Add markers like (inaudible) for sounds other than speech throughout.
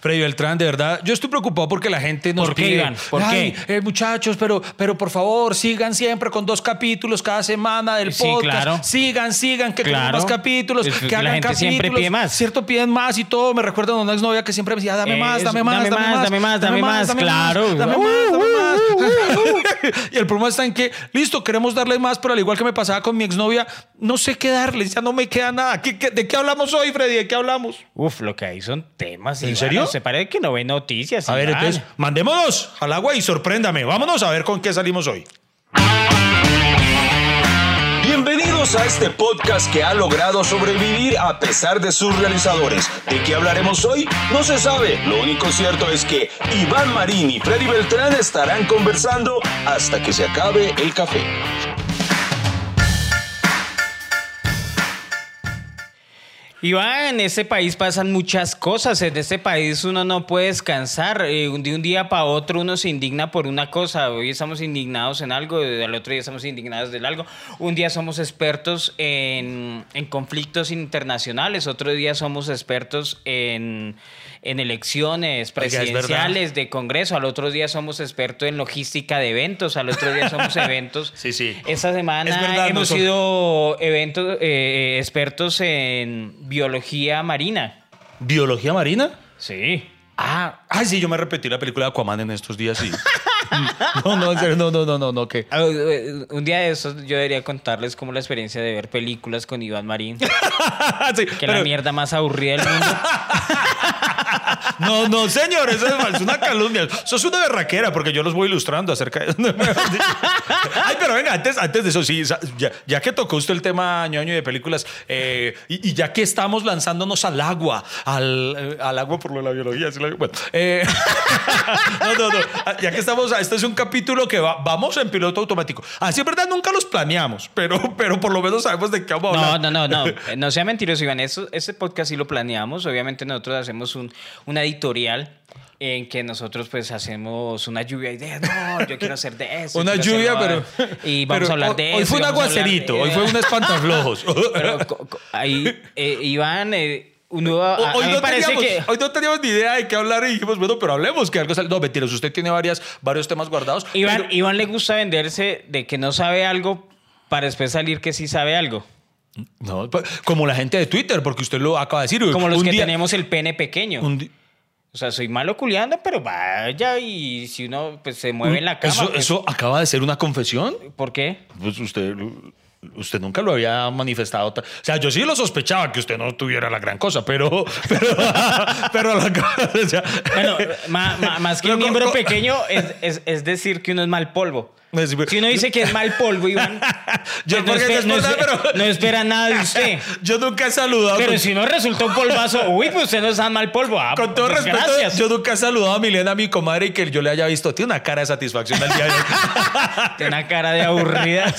Freddy Beltrán, de verdad, yo estoy preocupado porque la gente nos ¿Por qué, pide, Iván? ¿Por "Ay, qué? eh, muchachos, pero, pero por favor, sigan siempre con dos capítulos cada semana del Sí, podcast. claro. Sigan, sigan, que tengan Claro. más capítulos, Es- que la hagan gente capítulos. siempre pide más. Cierto, piden más y todo. Me recuerda a una exnovia que siempre me decía, dame más, Eso, dame más, dame más, dame más, dame más, claro. Dame Uh, más, dame más. uh, (laughs) y el problema está en que, listo, queremos darle más, pero al igual que me pasaba con mi exnovia, no sé qué darles, ya no me queda nada. ¿Qué- qué- de qué hablamos hoy, Freddy? ¿De qué hablamos? Uf, lo que hay son temas. ¿En Iván, serio? Se parece que no ve noticias. A ver, Iván. entonces, mandémonos al agua y sorpréndame. Vámonos a ver con qué salimos hoy. Bienvenidos a este podcast que ha logrado sobrevivir a pesar de sus realizadores. ¿De qué hablaremos hoy? No se sabe. Lo único cierto es que Iván Marín y Freddy Beltrán estarán conversando hasta que se acabe el café. Iván, en este país pasan muchas cosas. En este país uno no puede descansar. Eh, de un día para otro uno se indigna por una cosa. Hoy estamos indignados en algo, al otro día estamos indignados del algo. Un día somos expertos en, en conflictos internacionales, otro día somos expertos en, en elecciones presidenciales de Congreso, al otro día somos expertos en logística de eventos, al otro día somos (laughs) eventos. Sí, sí. Esta semana Es verdad, hemos sido eventos, eh, expertos en biología marina. ¿Biología marina? Sí. Ah, ay, sí, yo me repetí la película de Aquaman en estos días, sí. (laughs) no, no, en serio, no, no, no, no, no, ¿qué? Ah, eh, Un día de esos yo debería contarles como la experiencia de ver películas con Iván Marín, (laughs) que es pero- la mierda más aburrida del mundo. No, no, señor, eso es, mal, es una calumnia. Eso es una berraquera, porque yo los voy ilustrando acerca de. Ay, pero venga, antes, antes de eso, sí, ya, ya que tocó usted el tema ñoño de películas, eh, y, y ya que estamos lanzándonos al agua, al, eh, al agua por lo de la biología, sí, la- bueno, eh, (laughs) no, no, no, ya que estamos, este es un capítulo que va- vamos en piloto automático. Así es verdad, nunca los planeamos, pero, pero por lo menos sabemos de qué vamos a No, hablar. no, no, no. (laughs) Eh, No sea mentiroso, Iván. Eso, este podcast sí lo planeamos. Obviamente nosotros hacemos un, una editorial en que nosotros pues hacemos una lluvia de ideas. No, yo quiero hacer de eso. Una lluvia, pero. Y vamos pero a hablar hoy- de eso. Hoy fue un a aguacerito, de- hoy fue un espantaflojos. (laughs) Pero ahí, eh, Iván, eh, uno, a, a Hoy mí no, teníamos, que... hoy no teníamos ni idea de qué hablar y dijimos, bueno, pero hablemos que algo sale. No, mentiras, usted tiene varias, varios temas guardados. Iván, pero- Iván le gusta venderse de que no sabe algo para después salir que sí sabe algo. No, como la gente de Twitter, porque usted lo acaba de decir. Como los un que día- tenemos el pene pequeño. un O sea, soy malo culiando, pero vaya y si uno pues, se mueve en la cama. ¿Eso, pues, ¿Eso acaba de ser una confesión? ¿Por qué? Pues usted, usted nunca lo había manifestado. ta- O sea, yo sí lo sospechaba que usted no tuviera la gran cosa, pero. (laughs) Pero, pero la, o sea, Bueno, ma- ma- más que un miembro pequeño es, es- es decir que uno es mal polvo. Si uno dice que es mal polvo, Iván, (laughs) Yo pues no, porque espe- es no pero- no espera nada de usted. (laughs) Yo nunca he saludado. Pero con- si no resultó un polvazo, uy, pues usted no es mal polvo. Ah, Con todo pues respeto, gracias. yo nunca he saludado a Milena, mi comadre, y que yo le haya visto. Tiene una cara de satisfacción al día de hoy. (laughs) Tiene una cara de aburrida.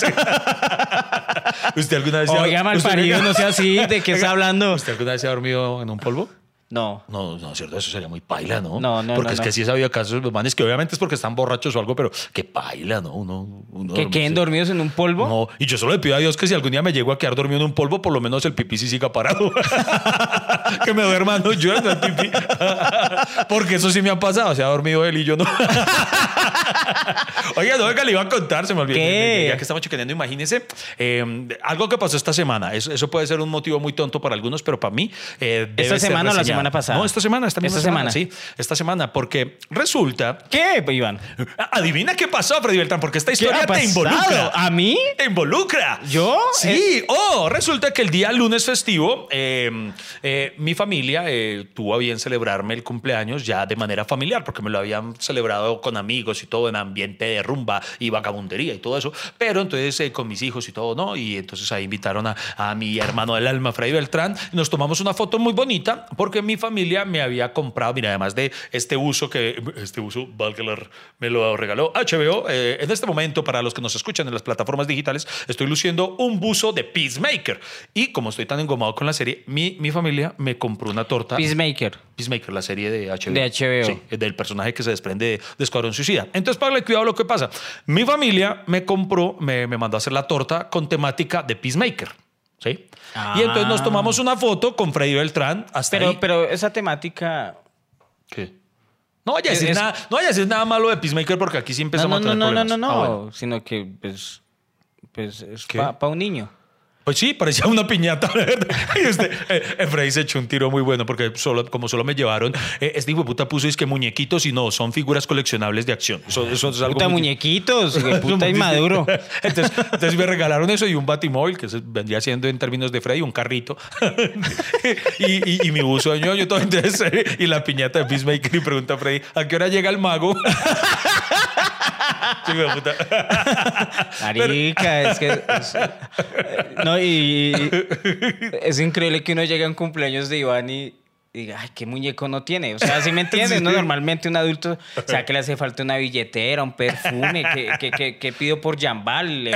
¿Usted alguna vez se ha- Oiga, mal parido, no sea así. ¿De qué está hablando? ¿Usted alguna vez se ha dormido en un polvo? No. No, no, cierto, eso sería muy paila, ¿no? No, no, Porque no, es no. que sí he sabido casos de los manes que obviamente es porque están borrachos o algo, pero que paila, ¿no? Uno, uno ¿Que queden dormidos en un polvo? No, y yo solo le pido a Dios que si algún día me llego a quedar dormido en un polvo, por lo menos el pipí sí siga parado. (laughs) que me duerma no yo el pipí. (laughs) Porque eso sí me ha pasado, se ha dormido él y yo no. (laughs) (laughs) Oiga, no, venga, le iba a contar, se me olvidó. ¿Qué? Ya que estamos chicaneando, imagínese eh, algo que pasó esta semana. Eso, eso puede ser un motivo muy tonto para algunos, pero para mí. eh, debe ¿Esta ser semana o la semana pasada? No, esta semana, esta misma Esta semana. semana. Sí, esta semana, porque resulta. ¿Qué, Iván? Adivina qué pasó, Freddy Beltrán, porque esta ¿Qué historia te involucra. ¿A mí? Te involucra. ¿Yo? Sí. Oh, resulta que el día lunes festivo, eh, eh, mi familia eh, tuvo a bien celebrarme el cumpleaños ya de manera familiar, porque me lo habían celebrado con amigos y todo en ambiente de rumba y vagabundería y todo eso. Pero entonces eh, con mis hijos y todo, ¿no? Y entonces ahí invitaron a, a mi hermano del alma, Freddy Beltrán. y Nos tomamos una foto muy bonita porque mi familia me había comprado, mira, además de este uso que, este uso, valga la- me lo regaló HBO. eh, en este momento, para los que nos escuchan en las plataformas digitales, estoy luciendo un buzo de Peacemaker. Y como estoy tan engomado con la serie, mi, mi familia me compró una torta. Peacemaker. Peacemaker, la serie de HBO. De HBO. Sí, del personaje que se desprende de, de Escuadrón Suicida. Entonces, para cuidado lo que pasa. Mi familia me compró, me, me mandó a hacer la torta con temática de Peacemaker. ¿Sí? Y entonces nos Ah. tomamos una foto con Freddy Beltrán hasta Pero, ahí. pero esa temática ¿Qué? No vaya a decir, Es- nada, no vaya a decir nada malo de Peacemaker porque aquí sí No, empezamos no, a no, tener no, no, problemas. no, Ah, bueno. sino que pues, pues es para un niño. Pues sí, parecía una piñata. (laughs) y usted, eh, Efraín se echó un tiro muy bueno porque solo, como solo me llevaron, eh, este hijo de puta puso es que muñequitos y no, son figuras coleccionables de acción. Eso, eso es algo Puta muy- muñequitos, (laughs) puta inmaduro. (laughs) Entonces, entonces me regalaron eso y un batimóvil, que se vendría siendo en términos de Freddy un carrito. y, y- y mi buzo de ñoño, todo. Entonces, eh, y la piñata de Peacemaker y pregunta a Freddy, ¿a qué hora llega el mago? Sí, hijo de puta. Marica, es que. es- no, y, y- (laughs) es increíble que uno llegue a un cumpleaños de Iván y diga, ay, qué muñeco no tiene. O sea, ¿sí me (laughs) entiendes? Sí. ¿no? Normalmente un adulto, o sea, (laughs) que le hace falta una billetera, un perfume, que, que, que, que pido por Jambal.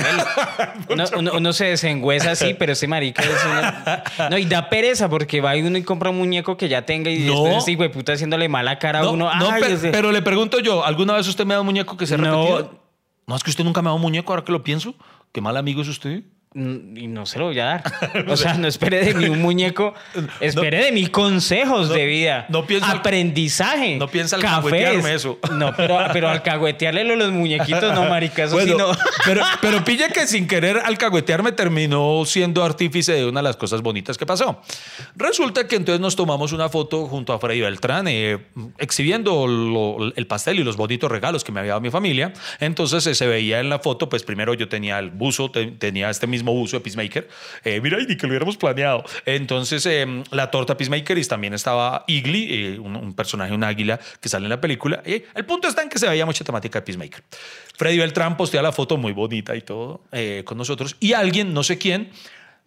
Uno, uno- uno se desengüeza así, pero ese marica es una- No, y da pereza porque va y uno y compra un muñeco que ya tenga y No. después ese hijo de puta haciéndole mala cara a No, uno. no, Ay, pe- ese- pero le pregunto yo, ¿alguna vez usted me ha dado un muñeco que se ha No. repetido? No, es que usted nunca me ha dado un muñeco, ahora que lo pienso. Qué mal amigo es usted. Mm, Y no se lo voy a dar. (laughs) O sea, no espere de mí un muñeco, (laughs) espere de mí consejos de vida. no piensa- aprendizaje. no piensa alcahuetearme eso. (laughs) No, pero, pero alcahuetearle los muñequitos, no, marica, eso sí Bueno, no. pero, pero pille que sin querer alcahuetearme terminó siendo artífice de una de las cosas bonitas que pasó. Resulta que entonces nos tomamos una foto junto a Freddy Beltrán eh, exhibiendo lo- el pastel y los bonitos regalos que me había dado mi familia. Entonces eh, se veía en la foto, pues primero yo tenía el buzo, te- tenía este mismo buzo de Peacemaker. Eh, mira, y ni que lo hubiéramos planeado. Entonces eh, la torta Peacemaker y también estaba Igly, eh, un, personaje, un águila que sale en la película. El punto está en que se veía mucha temática de Peacemaker. Freddy Beltrán postea la foto muy bonita y todo eh, con nosotros. Y alguien, no sé quién,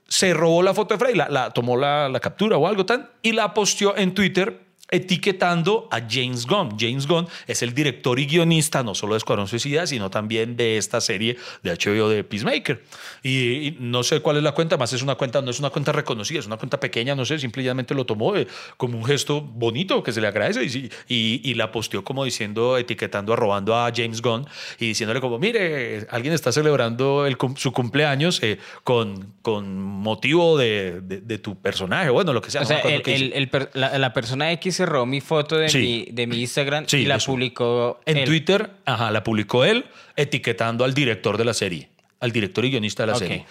se robó la foto de Freddy, la, la- tomó la, la captura o algo tan, y la posteó en Twitter etiquetando a James Gunn. James Gunn es el director y guionista no solo de Escuadrón Suicida, sino también de esta serie de HBO de Peacemaker. Y, y no sé cuál es la cuenta, más es una cuenta, no es una cuenta reconocida, es una cuenta pequeña, no sé, simplemente lo tomó eh, como un gesto bonito que se le agradece y, sí- y, y la posteó como diciendo, etiquetando, arrobando a James Gunn y diciéndole como, mire, alguien está celebrando el su cumpleaños eh, con, con motivo de, de- de tu personaje, bueno, lo que sea. O no sea, el- qué el- dice. el per- la, la persona X cerró mi foto de, Sí. mi, de mi Instagram Sí, y la eso. publicó En él. Twitter, ajá, la publicó él etiquetando al director de la serie, al director y guionista de la serie.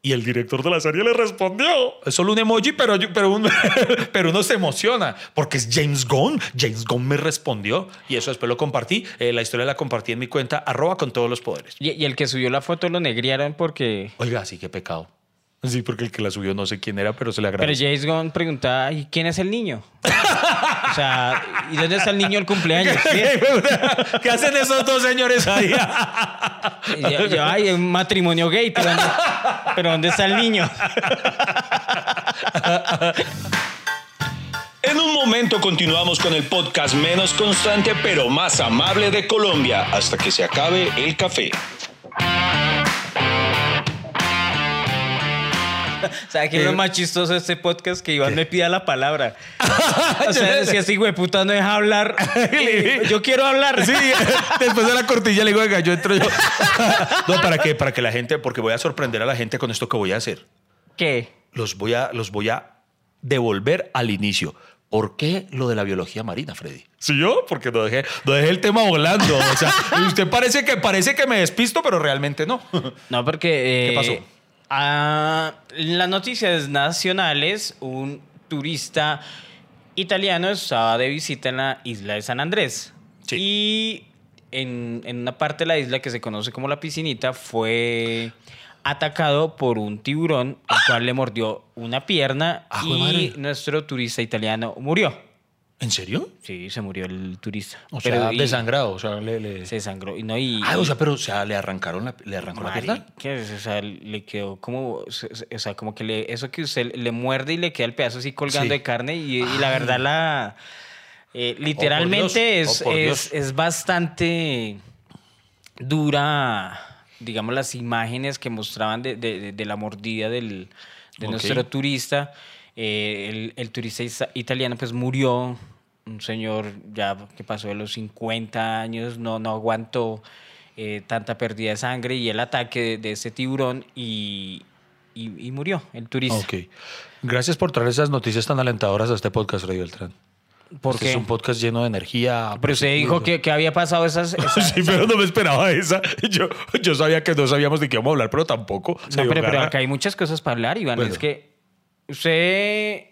Y el director de la serie le respondió. Es solo un emoji, pero, yo- pero, un- (laughs) pero uno se emociona porque es James Gunn. James Gunn me respondió y eso después lo compartí. Eh, la historia la compartí en mi cuenta, arroba con todos los poderes. Y, y el que subió la foto lo negriaron porque... Oiga, sí, qué pecado. Sí, porque el que la subió no sé quién era, pero se le Pero agradece. James Gunn preguntaba, ¿y quién es el niño? o sea, ¿y dónde está el niño del cumpleaños? (laughs) ¿Sí? ¿Qué hacen esos dos señores ahí? Yo, yo, ay, un matrimonio gay, pero ¿dónde, pero ¿dónde está el niño? En un momento continuamos con el podcast menos constante pero más amable de Colombia hasta que se acabe el café. ¿Sabes qué es lo más chistoso de este podcast? Que Iván me pida la palabra. (laughs) O sea, si hijo de puta no deja hablar, (laughs) yo quiero hablar. Sí, (laughs) después de la cortilla le digo, venga, yo entro yo. No, ¿para qué? Para que la gente, porque voy a sorprender a la gente con esto que voy a hacer. ¿Qué? Los voy a, los voy a devolver al inicio. ¿Por qué lo de la biología marina, Freddy? Sí, yo, porque no dejé, no dejé el tema volando. O sea, usted parece que, parece que me despisto, pero realmente no. No, porque... ¿Qué eh, pasó? Ah, en las noticias nacionales, un turista italiano estaba de visita en la isla de San Andrés. Sí. Y en, en una parte de la isla que se conoce como la piscinita fue atacado por un tiburón, el cual le mordió una pierna Ah, y nuestro turista italiano murió. ¿En serio? Sí, se murió el turista. O Pero sea, y- desangrado. O sea, le, le- Se desangró. Y no, y, Ah, o sea, pero o sea, le arrancaron la, le arrancó la pierna. Marica, O sea, le quedó como, o sea, como que le, eso que usted le muerde y le queda el pedazo así colgando Sí. de carne y, y la verdad la, eh, literalmente Dios, es, oh, es, Dios. es bastante dura, digamos, las imágenes que mostraban de, de- la mordida del, de nuestro turista. Eh, el, el turista italiano pues murió, un señor ya que pasó de los 50 años, no, no aguantó eh, tanta pérdida de sangre y el ataque de, de ese tiburón y, y- y murió el turista. Ok. Gracias por traer esas noticias tan alentadoras a este podcast, Freddy Beltrán. ¿Por este es un podcast lleno de energía. Pero usted dijo que, que había pasado esas... (laughs) esas- Sí, pero no me esperaba esa. (laughs) Yo, yo sabía que no sabíamos de qué íbamos a hablar, pero tampoco. No, pero, pero acá hay muchas cosas para hablar, Iván. Bueno. Es que usted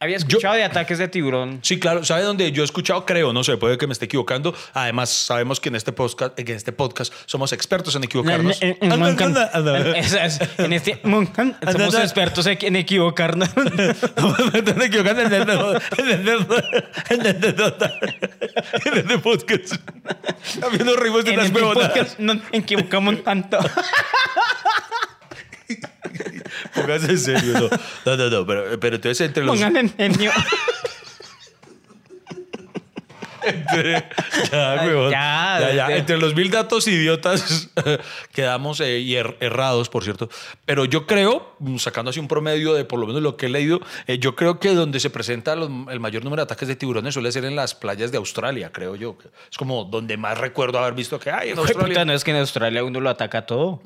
había escuchado de ataques de tiburón. Sí, claro. ¿Sabe dónde yo he escuchado? Creo, no sé, puede que me esté equivocando. Además, sabemos que en este podcast, en este podcast somos expertos en equivocarnos. En, este Moncan somos expertos en equivocarnos. (laughs) En en este podcast. También nos rimos de en las este podcast nos equivocamos tanto. (laughs) Póngase en serio, no. No, no, no. Pero, pero entonces entre los. Pongan en genio. entre- ya, huevón. Ya, ya, Entre los mil datos idiotas (laughs) quedamos eh, y er- errados, por cierto. Pero yo creo, sacando así un promedio de por lo menos lo que he leído, eh, yo creo que donde se presenta los- el mayor número de ataques de tiburones suele ser en las playas de Australia, creo yo. Es como donde más recuerdo haber visto que hay en Australia. puta, no es que en Australia uno lo ataca todo.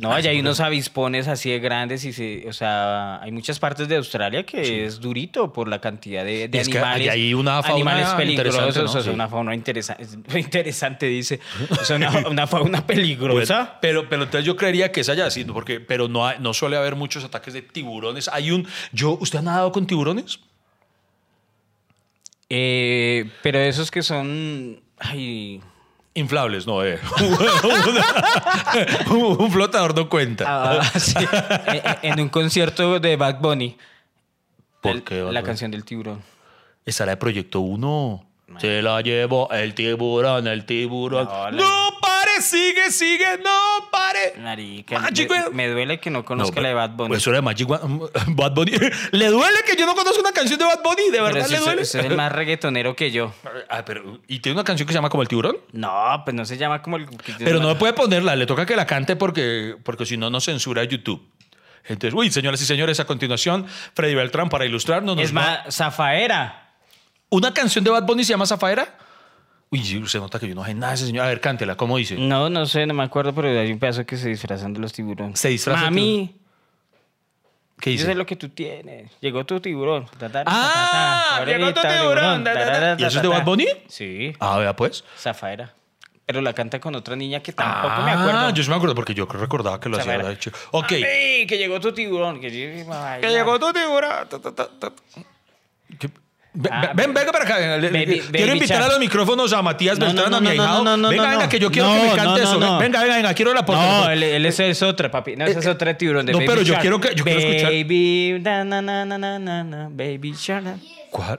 No, allá hay unos avispones así de grandes y se, o sea, hay muchas partes de Australia que es durito por la cantidad de, de es que hay una fauna animales peligrosos, interesante, ¿no? o sea, Sí. una fauna interesante, (laughs) interesante dice, o sea, una, (laughs) una fauna peligrosa. pero, pero entonces yo creería que es allá, sí, porque, pero no, hay- no suele haber muchos ataques de tiburones. Hay un. Yo, ¿Usted ha nadado con tiburones? Eh, pero esos que son, ay, Inflables, no, eh. (laughs) un, flotador no cuenta. ah, sí, (laughs) en, en un concierto de Bad Bunny, ¿Por qué, Bad la Bunny? canción del tiburón. Esa era de Proyecto 1. Se la llevó el tiburón, el tiburón. No, No, sigue, sigue, no pare. Marica, Magic me, duele que no No, conozca la de Bad Bunny. Pues eso era de Magic One- (laughs) Bad Bunny. (laughs) ¿Le duele que yo no conozco una canción de Bad Bunny? ¿De Pero verdad si le usted- duele? usted es el más (laughs) reggaetonero que yo. Ah, pero, ¿Y tiene una canción que se llama como el tiburón? No, pues no se llama como el... Pero no me puede ponerla, le toca que la cante porque, porque si no, nos censura YouTube. Entonces, uy, señoras y señores, a continuación, Freddy Beltrán para ilustrarnos. nos Es va- más, Zafaera. ¿Una canción de Bad Bunny se llama Zafaera? Uy, se nota que yo no sé nada de ese señor. A ver, cántela, ¿cómo dice? No, no sé, no me acuerdo, pero hay un pedazo que se disfrazan de los tiburones. Se disfrazan Mami, ¿Qué yo dice? sé lo que tú tienes. Llegó tu tiburón. Ta, ta, ta, Ah, llegó tu tiburón, ¿Y eso es de. Bad Bunny? Sí, Ah, vea pues. Zafaera. Pero la canta con otra niña que tampoco ah, me acuerdo. yo sí me acuerdo porque yo recordaba que lo hacía. De hecho. Ok. Mami, que llegó tu tiburón. Que, Que llegó tu tiburón. ta, Ah, ven, venga para acá. Baby- quiero Baby invitar a los micrófonos a Matías No, no, Beltrán, no, a mi no, no, ahijado. no, no, venga, no, venga, no. que yo quiero No, que me cante no, no, eso. no. Venga, venga, venga, quiero la No, aportación. él, él ese es otra, papi. No, ese es otra de tiburón. De no, Baby pero yo quiero que- yo quiero escuchar- Baby, na, na, na, na, na, na, na, Baby Shark. ¿Cuál?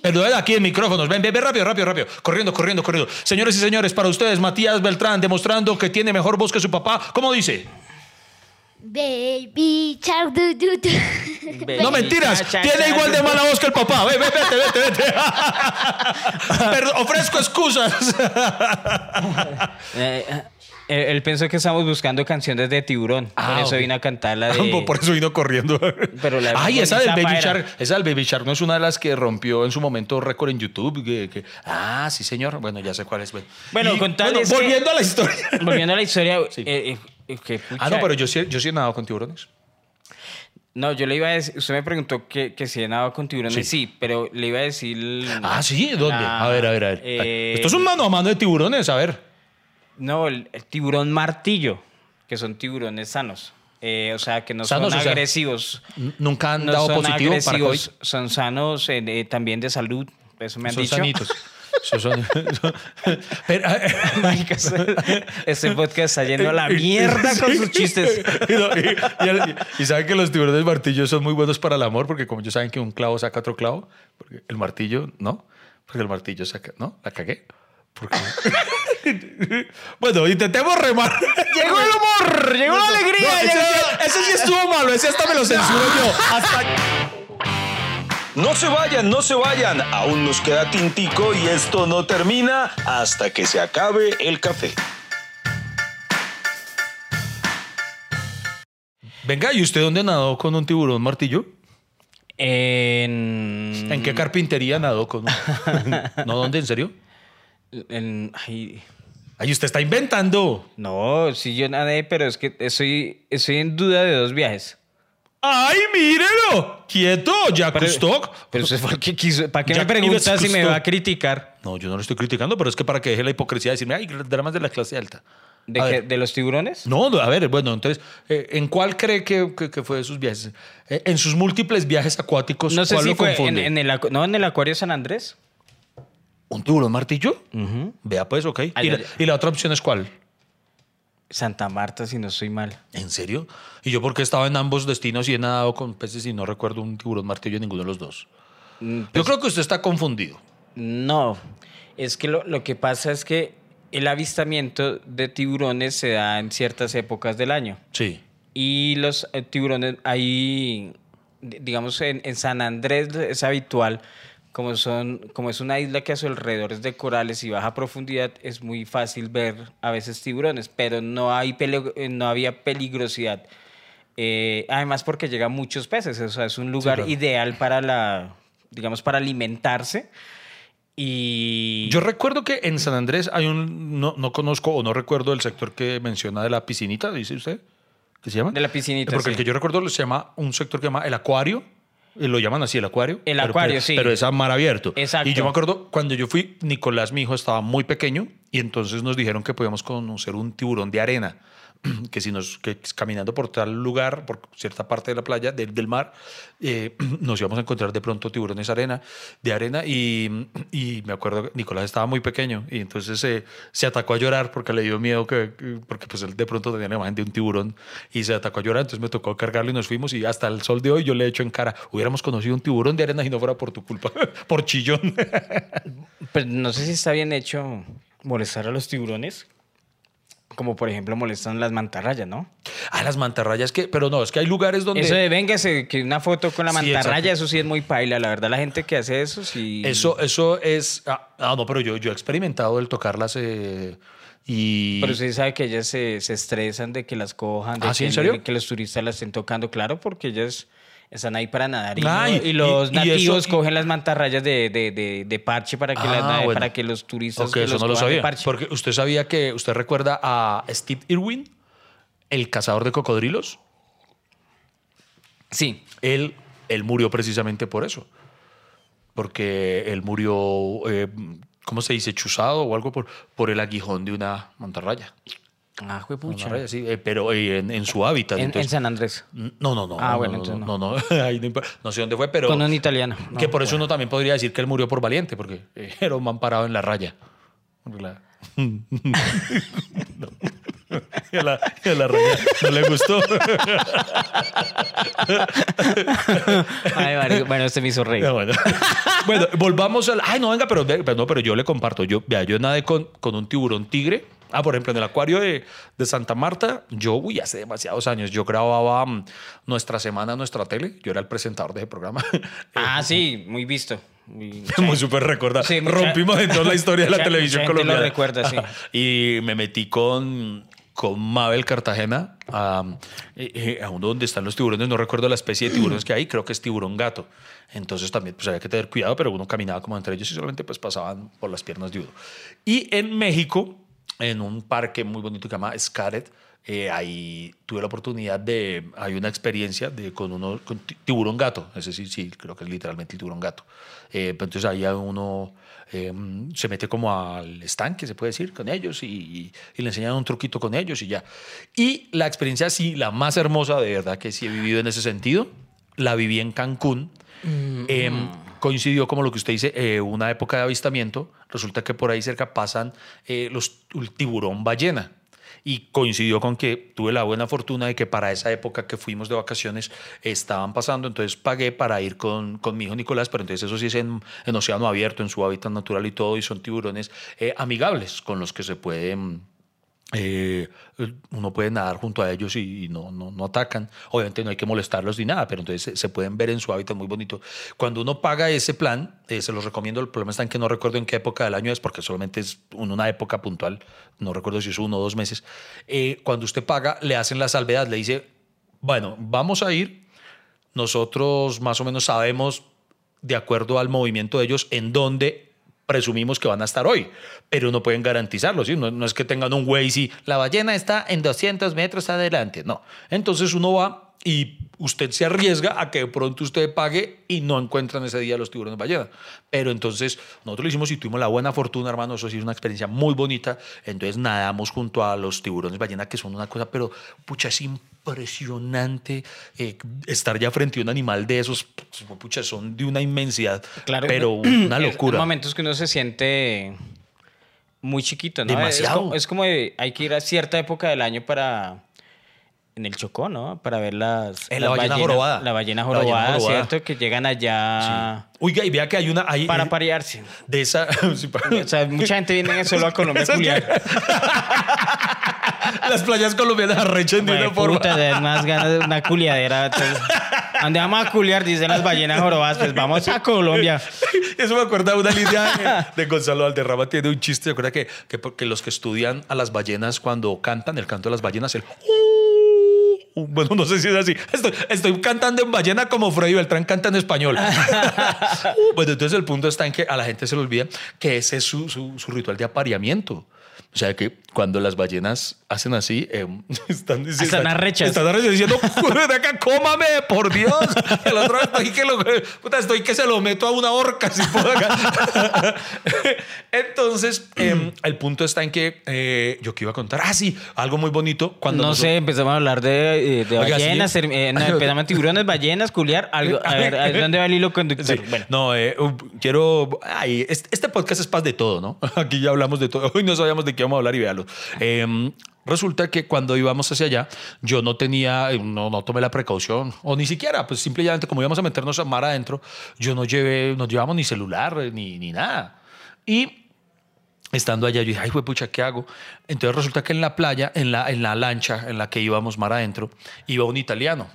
Perdón, aquí en micrófonos. Ven, ven, ven, rápido, rápido, rápido. Corriendo, corriendo, corriendo. Señores y señores, para ustedes, Matías Beltrán demostrando que tiene mejor voz que su papá. ¿Cómo dice? Baby Shark du, du, du. Baby No mentiras, Shark, tiene Shark, igual de mala voz que el papá. Vete, vete, vete. (laughs) Ofrezco excusas. (laughs) Eh, eh, él, él pensó que estábamos buscando canciones de tiburón. Ah, por eso vino a cantar la de... (laughs) Por eso vino corriendo. Pero la de Ay, esa del Baby. Shark, esa del Baby Shark no es una de las que rompió en su momento récord en YouTube. que- que- ah, sí, señor. Bueno, ya sé cuál es. Bueno, Bueno, Y, con tal bueno, es que- volviendo a la historia. Volviendo a la historia... Sí. eh, Ah, no, pero yo sí, yo sí he nadado con tiburones. No, yo le iba a decir... Usted me preguntó que, que si he nadado con tiburones. Sí. Sí, pero le iba a decir... Ah, sí, ¿dónde? la- a ver, a ver, a ver. eh, Esto es un mano a mano de tiburones, a ver. No, el, el tiburón martillo, que son tiburones sanos. Eh, o sea, que no Sanos, son o sea, agresivos. N- ¿Nunca han No dado son positivo para COVID? son sanos eh, eh, también de salud. Eso me han Son dicho. sanitos. (laughs) Son- son- (laughs) son- Pero, (laughs) Marica, este podcast está yendo a la mierda con sus (laughs) chistes. Y, no, y- y el- y saben que los tiburones martillos son muy buenos para el amor, porque como ellos saben que un clavo saca otro clavo, porque el martillo, ¿no? Porque el martillo saca, ¿no? La cagué. Porque... bueno, intentemos remar. Llegó el humor, llegó la alegría. No, ese, llegó- ese sí estuvo malo, ese hasta me lo censuro yo. Hasta... No se vayan, no se vayan. Aún nos queda tintico y esto no termina hasta que se acabe el café. Venga, ¿y usted dónde nadó con un tiburón martillo? En, ¿En qué carpintería nadó con un... ¿No, dónde? ¿En serio? en- ay, Ay, usted está inventando. no, sí yo nadé, pero es que estoy, estoy en duda de dos viajes. ¡Ay, mírelo! ¡Quieto! Jack Pero- Stock. Pero el que quiso. ¿Para qué me preguntas Ives si me va a criticar? No, yo no lo estoy criticando, pero es que para que deje la hipocresía de decirme, ay, dramas de la clase alta. ¿De, ver. ¿De los tiburones? No, a ver, bueno, entonces, eh, ¿en cuál cree que, que- que fue de sus viajes? Eh, en sus múltiples viajes acuáticos, No sé ¿cuál si lo fue en, confunde? en el, acu- no, en el Acuario San Andrés. ¿Un tiburón martillo? Vea, pues, ok. Ay, ¿Y, la, y la otra opción es cuál? Santa Marta, si no estoy mal. ¿En serio? Y yo porque he estado en ambos destinos y he nadado con peces y no recuerdo un tiburón martillo en ninguno de los dos. Mm, Yo creo que usted está confundido. No, es que lo, lo que pasa es que el avistamiento de tiburones se da en ciertas épocas del año. Sí. Y los eh, tiburones ahí, di- digamos, en, en San Andrés es habitual, como, son, como es una isla que a su alrededor es de corales y baja profundidad, es muy fácil ver a veces tiburones, pero no, hay eh, no había peligrosidad. Eh, además porque llegan muchos peces, o sea, es un lugar claro. ideal para la, digamos, para alimentarse. Y Yo recuerdo que en San Andrés hay un, no, no conozco o no recuerdo el sector que menciona de la piscinita, dice usted, ¿qué se llama? De la piscinita, Porque el sí. que yo recuerdo se llama un sector que se llama el acuario, lo llaman así el acuario. El pero- acuario, pero- sí. Pero es a mar abierto. Exacto. Y yo me acuerdo cuando yo fui, Nicolás, mi hijo, estaba muy pequeño y entonces nos dijeron que podíamos conocer un tiburón de arena. (clears throat) que si nos que caminando por tal lugar, por cierta parte de la playa, del, del mar, eh, (clears throat) nos íbamos a encontrar de pronto tiburones arena, de arena y, y me acuerdo que Nicolás estaba muy pequeño y entonces eh, se atacó a llorar porque le dio miedo que, que- porque pues él de pronto tenía la imagen de un tiburón y se atacó a llorar, entonces me tocó cargarlo y nos fuimos y hasta el sol de hoy yo le he hecho en cara, hubiéramos conocido un tiburón de arena y no fuera por tu culpa, (laughs) por chillón. Pues no sé si está bien hecho molestar a los tiburones. Como por ejemplo molestan las mantarrayas, ¿no? ah, las mantarrayas que, pero no, es que hay lugares donde... Eso de véngase, que una foto con la Sí, mantarraya, eso sí es muy paila. La verdad, la gente que hace eso sí. Eso, eso es. Ah, ah, no, pero yo, yo he experimentado el tocarlas eh, y. Pero usted sabe que ellas se, se estresan de que las cojan, de ¿Ah, sí? que, ¿En serio? de que los turistas las estén tocando, claro, porque ellas están ahí para nadar. Y, no- y- y los y- y nativos eso- cogen las mantarrayas de, de, de, de parche para que, Ah, las nade- bueno. para que los turistas Ok, que eso los no lo cojan de sabía. parche. Porque usted sabía que. ¿Usted recuerda a Steve Irwin, el cazador de cocodrilos? Sí, Él, él murió precisamente por eso. Porque él murió. eh, ¿Cómo se dice? Chuzado o algo por, por el aguijón de una mantarraya. Ah, mantarraya, sí, eh, pero eh, en, en su hábitat. En, en entonces- San Andrés. No, no, no. Ah, no, bueno, no, entonces no. No, no, no (laughs) sé dónde fue, pero. Con un italiano. que por eso uno también podría decir que él murió por valiente, porque eh, era un man parado en la raya. La- (laughs) No. (laughs) Y a la, y a la raya no le gustó. Ay, bueno, este me hizo reír. Bueno. Bueno, volvamos al. Ay, no, venga, pero, pero no, pero yo le comparto. Yo, vea, yo nadé con, con un tiburón tigre. Ah, por ejemplo, en el acuario de, de Santa Marta, yo, uy, hace demasiados años, yo grababa mm, nuestra semana, nuestra tele. Yo era el presentador de ese programa. (laughs) Ah, sí, muy visto. Muy, (laughs) Muy súper recordado. Sí, Rompimos en toda la (laughs) historia de la televisión gente lo colombiana. recuerda, sí. y me metí con, con Mabel Cartagena a, eh, eh, a uno donde están los tiburones. No recuerdo la especie de tiburones que hay. Creo que es tiburón gato. Entonces también pues, había que tener cuidado, pero uno caminaba como entre ellos y solamente pues pasaban por las piernas de uno. Y en México, en un parque muy bonito que se llama Scaret, eh, ahí tuve la oportunidad de, hay una experiencia de con uno, con ti- tiburón gato, ese sí, sí, creo que es literalmente el tiburón gato. Eh, pero entonces ahí a uno eh, se mete como al estanque, se puede decir, con ellos y, y- y le enseñan un truquito con ellos y ya. Y la experiencia sí, la más hermosa de verdad que sí he vivido en ese sentido, la viví en Cancún. Em, coincidió, como lo que usted dice, eh, una época de avistamiento. Resulta que por ahí cerca pasan eh, los el tiburón ballena. Y coincidió con que tuve la buena fortuna de que para esa época que fuimos de vacaciones estaban pasando, entonces pagué para ir con, con mi hijo Nicolás, pero entonces eso sí es en, en océano abierto, en su hábitat natural y todo, y son tiburones eh, amigables con los que se puede... eh, uno puede nadar junto a ellos y no, no, no atacan. Obviamente no hay que molestarlos ni nada, pero entonces se, pueden ver en su hábitat muy bonito. Cuando uno paga ese plan, eh, se los recomiendo. El problema está en que no recuerdo en qué época del año es, porque solamente es un- una época puntual. No recuerdo si es uno o dos meses. Eh, cuando usted paga, le hacen la salvedad, le dice, bueno, vamos a ir. Nosotros más o menos sabemos, de acuerdo al movimiento de ellos, en dónde presumimos que van a estar hoy, pero no pueden garantizarlo, ¿sí? no, es que tengan un Waze y la ballena está en 200 metros adelante, no. Entonces uno va y usted se arriesga a que de pronto usted pague y no encuentran ese día los tiburones ballena. Pero entonces nosotros lo hicimos y tuvimos la buena fortuna, hermano, eso sí es una experiencia muy bonita. Entonces nadamos junto a los tiburones ballena, que son una cosa, pero pucha, es impresionante eh, estar ya frente a un animal de esos, pucha, son de una inmensidad, Claro. pero (clears throat) una locura. Hay momentos que uno se siente muy chiquito, ¿no? Demasiado. Es como, es como hay que ir a cierta época del año para. En el Chocó, ¿no? Para ver las. En la las ballena jorobada. La ballena La ballena jorobada. ¿cierto? Que llegan allá Oiga, y vea que hay una... Hay, para eh, parearse. de esa... (laughs) sí, para- O sea, mucha gente viene solo a Colombia a que-. (laughs) Las playas colombianas arrechan de una forma... puta, de más ganas de una culiadera. entonces, ¿Dónde vamos a culiar? Dicen las ballenas jorobadas. Pues vamos a Colombia. (laughs) Eso me acuerda de una línea de Gonzalo Valderrama, tiene un chiste, acuerda que, que, porque los que estudian a las ballenas cuando cantan, el canto de las ballenas, el... Uh, Bueno, no sé si es así. Estoy, estoy cantando en ballena como Freddy Beltrán canta en español. (laughs) Uh, bueno, entonces el punto está en que a la gente se le olvida que ese es su, su- su ritual de apareamiento. O sea que cuando las ballenas hacen así, eh, (laughs) están, Están arrechas. Están arrechas diciendo, de acá, cómame, por Dios. El otro estoy que, lo, puta, estoy que se lo meto a una horca. Si puedo acá. (laughs) Entonces, eh, el punto está en que eh, yo que iba a contar, ah, sí, algo muy bonito. Cuando no nosotros- sé, empezamos a hablar de, eh, de Oiga, sí. ballenas, eh, no, (laughs) empezamos a tiburones, ballenas, culiar. Algo, a ver, ¿a ¿dónde va el hilo conductor? Sí. Bueno, No, quiero. ay, este, este podcast es paz de todo, ¿no? Aquí ya hablamos de todo. Hoy no de qué vamos a hablar y véalo. Eh, resulta que cuando íbamos hacia allá, yo no tenía, eh, no, no tomé la precaución, o ni siquiera, pues simplemente como íbamos a meternos a mar adentro, yo no llevé, no llevamos ni celular eh, ni, ni nada. Y estando allá, yo dije, ay, pucha, ¿qué hago? Entonces resulta que en la playa, en la, en la lancha en la que íbamos mar adentro, iba un italiano.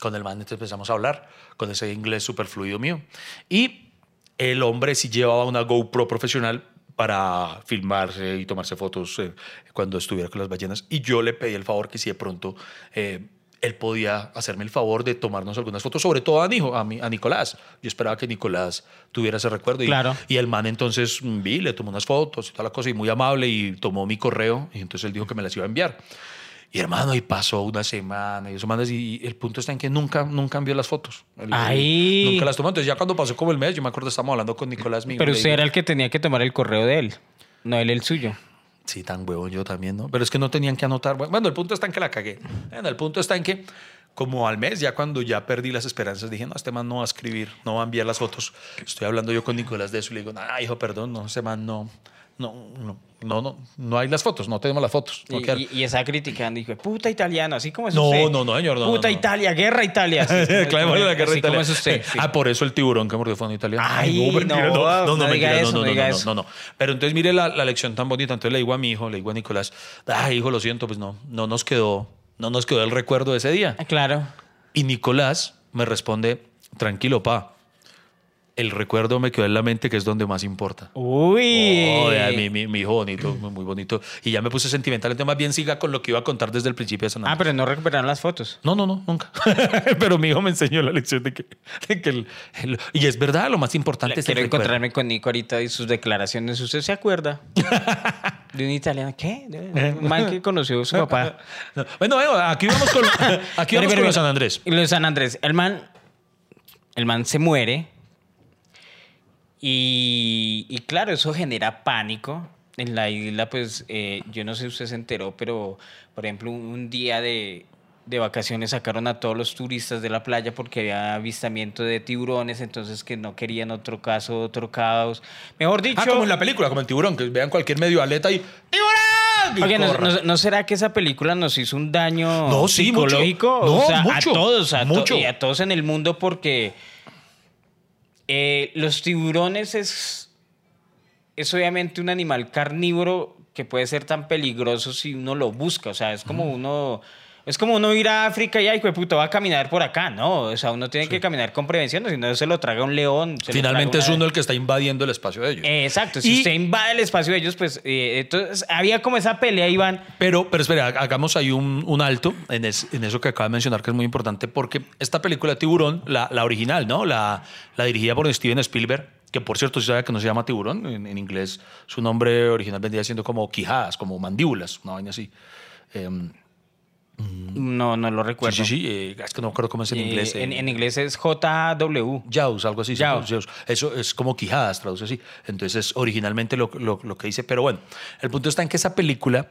Con el man empezamos a hablar, con ese inglés súper fluido mío. Y el hombre sí llevaba una GoPro profesional para filmarse y tomarse fotos eh, cuando estuviera con las ballenas. Y yo le pedí el favor que si de pronto eh, él podía hacerme el favor de tomarnos algunas fotos, sobre todo a, Nijo, a, mi- a Nicolás. Yo esperaba que Nicolás tuviera ese recuerdo. Y, Claro. y el man entonces mm, vi, le tomó unas fotos y toda la cosa, y muy amable, y tomó mi correo, y entonces él dijo que me las iba a enviar. Y hermano, y pasó una semana y semanas, y el punto está en que nunca, nunca envió las fotos. Ay. Nunca las tomó. Entonces ya cuando pasó como el mes, yo me acuerdo, estábamos hablando con Nicolás. mi- pero usted era el que tenía que tomar el correo de él, no él el suyo. Sí, tan huevón yo también, ¿no? Pero es que no tenían que anotar. Bueno, el punto está en que la cagué. Bueno, el punto está en que, como al mes, ya cuando ya perdí las esperanzas, dije, no, este man no va a escribir, no va a enviar las fotos. Estoy hablando yo con Nicolás de eso y le digo, ah, hijo, perdón, no, ese man no, no, no, no, no, no hay las fotos, no tenemos las fotos. no Y, quedaron". y, y estaba criticando, dijo, puta italiano, así como es No, usted. no, no, señor, no, Puta no, no. Italia, guerra Italia. (laughs) como- Claro, la guerra así como italiana. es usted. sí. Ah, por eso el tiburón que mordió fue un italiano. Ay, mentira, no, no, no, no diga mentira, eso, no, no no, no, no, no. Pero entonces mire la, la lección tan bonita. Entonces le digo a mi hijo, le digo a Nicolás, ay, hijo, lo siento, pues no, no nos quedó, no nos quedó el recuerdo de ese día. Ah, Claro. Y Nicolás me responde, tranquilo, pa. El recuerdo me quedó en la mente, que es donde más importa. Uy. Oh, mi, mi, mi hijo bonito, muy, bonito. Y ya me puse sentimental. Entonces, más bien siga con lo que iba a contar desde el principio de esa Ah, pero no recuperaron las fotos. no, no, no, nunca. (laughs) Pero mi hijo me enseñó la lección de que, de que el, el- y es verdad, lo más importante es el Quiero recuerdo. encontrarme con Nico ahorita y sus declaraciones. ¿Usted se acuerda? (laughs) De un italiano. ¿Qué? Un man que conoció a su papá. (laughs) No, Bueno, aquí vamos con, aquí vamos Pero, pero, con los San Andrés. Los San Andrés. El man, el man se muere. Y, y claro, eso genera pánico. En la isla, pues, eh, yo no sé si usted se enteró, pero, por ejemplo, un, un día de, de vacaciones sacaron a todos los turistas de la playa porque había avistamiento de tiburones, entonces que no querían otro caso, otro caos. Mejor dicho... Ah, como en la película, como el tiburón, que vean cualquier medio aleta y ¡Tiburón! Y Oye, ¿no, no- no será que esa película nos hizo un daño No, sí, mucho. psicológico? No, o sea, mucho, a todos, a, to- mucho. y a todos en el mundo porque eh, los tiburones es, es obviamente un animal carnívoro que puede ser tan peligroso si uno lo busca. O sea, es como uno... Es como uno ir a África y, ay, puta, va a caminar por acá. No, o sea, uno tiene que caminar con prevención, si no se lo traga un león. se Finalmente es uno el que está invadiendo el espacio de ellos. Exacto, si Y- usted invade el espacio de ellos, pues eh, entonces había como esa pelea, Iván. Pero, pero espera, hagamos ahí un, un alto en, es- en eso que acaba de mencionar, que es muy importante, porque esta película Tiburón, la, la original, ¿no? La, la dirigida por Steven Spielberg, que por cierto, se sabe que no se llama Tiburón, en, en inglés su nombre original vendría siendo como quijadas, como mandíbulas, una vaina así. Em, No, no lo recuerdo. Sí, sí, sí. eh, es que no acuerdo cómo es en Eh, inglés. eh. en, en inglés es JW. Jaws, algo así. sí, Jaws. Jaws. Eso es como quijadas, traduce así. Entonces, originalmente lo, lo- lo que dice. Pero bueno, el punto está en que esa película,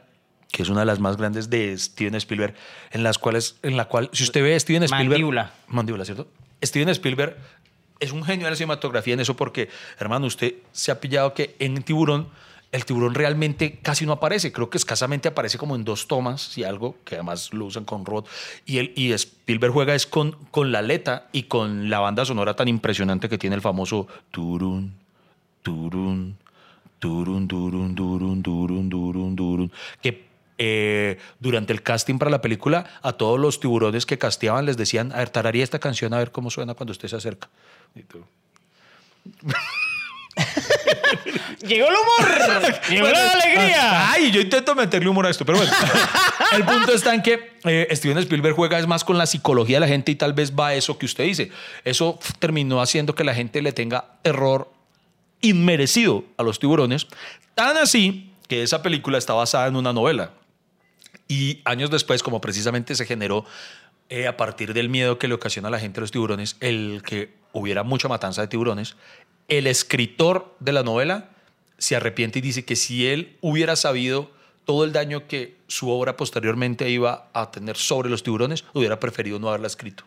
que es una de las más grandes de Steven Spielberg, en las cuales, en la cual, si usted ve a Steven Spielberg. Mandíbula. Mandíbula, ¿cierto? Steven Spielberg es un genio de la cinematografía en eso porque, hermano, usted se ha pillado que en Tiburón. El tiburón realmente casi no aparece, creo que escasamente aparece como en dos tomas y algo, que además lo usan con Rod. Y, el, y Spielberg juega es con, con la aleta y con la banda sonora tan impresionante que tiene el famoso turun, turun, turun, turun, turun, turun, turun, turun, que eh, durante el casting para la película a todos los tiburones que casteaban les decían, a ver, tararía esta canción a ver cómo suena cuando usted se acerca. Y tú, (laughs) (laughs) Llegó el humor. (laughs) Llegó la alegría. Ay, yo intento meterle humor a esto, pero bueno. (laughs) el punto está en que eh, Steven Spielberg juega es más con la psicología de la gente y tal vez va a eso que usted dice. Eso terminó haciendo que la gente le tenga terror inmerecido a los tiburones. Tan así que esa película está basada en una novela. Y años después, como precisamente se generó eh, a partir del miedo que le ocasiona a la gente a los tiburones, el que hubiera mucha matanza de tiburones, el escritor de la novela se arrepiente y dice que si él hubiera sabido todo el daño que su obra posteriormente iba a tener sobre los tiburones, hubiera preferido no haberla escrito.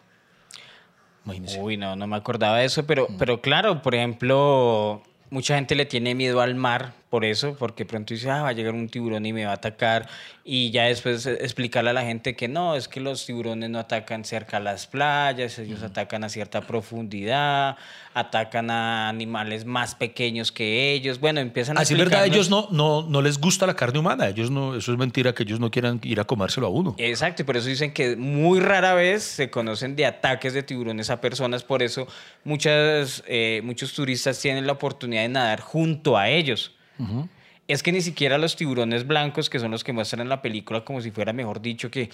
Imagínese. Uy, no, no me acordaba de eso, pero, pero claro, por ejemplo, mucha gente le tiene miedo al mar por eso, porque pronto dice, ah, va a llegar un tiburón y me va a atacar, y ya después eh, explicarle a la gente que no, es que los tiburones no atacan cerca a las playas, ellos atacan a cierta profundidad, atacan a animales más pequeños que ellos, bueno, empiezan a Así es verdad, ellos no, no, no les gusta la carne humana. Ellos no, eso es mentira que ellos no quieran ir a comérselo a uno. Exacto, y por eso dicen que muy rara vez se conocen de ataques de tiburones a personas, por eso muchas, eh, muchos turistas tienen la oportunidad de nadar junto a ellos. Es que ni siquiera los tiburones blancos, que son los que muestran en la película, como si fuera, mejor dicho, que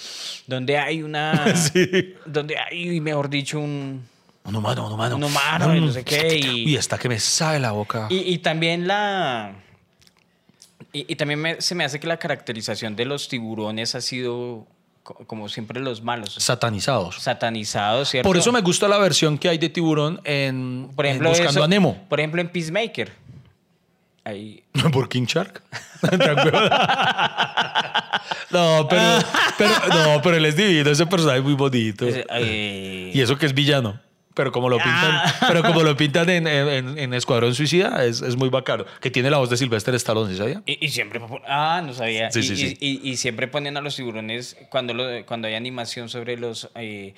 donde hay una... (laughs) Sí. Donde hay, mejor dicho, un... Un humano, un humano. Un humano y no sé qué, y- Y está que me sabe la boca. Y, y también la... Y, y también me- se me hace que la caracterización de los tiburones ha sido co- como siempre los malos. Satanizados. satanizados, ¿cierto? Por eso me gusta la versión que hay de tiburón en, por en ejemplo, Buscando eso- a Nemo. Por ejemplo, en Peacemaker. Ahí. ¿Por King Shark? (laughs) no, pero, pero, no, pero él es divino, ese personaje es muy bonito. eh, Y eso que es villano. Pero como lo pintan, Ah. pero como lo pintan en, en- en Escuadrón Suicida, es, es muy bacano. Que tiene la voz de Sylvester Stallone, ¿sí sabía? Y, y siempre. Ah, no sabía. Sí, y, sí, y- sí. y- y siempre ponen a los tiburones. Cuando, lo- cuando hay animación sobre los. eh,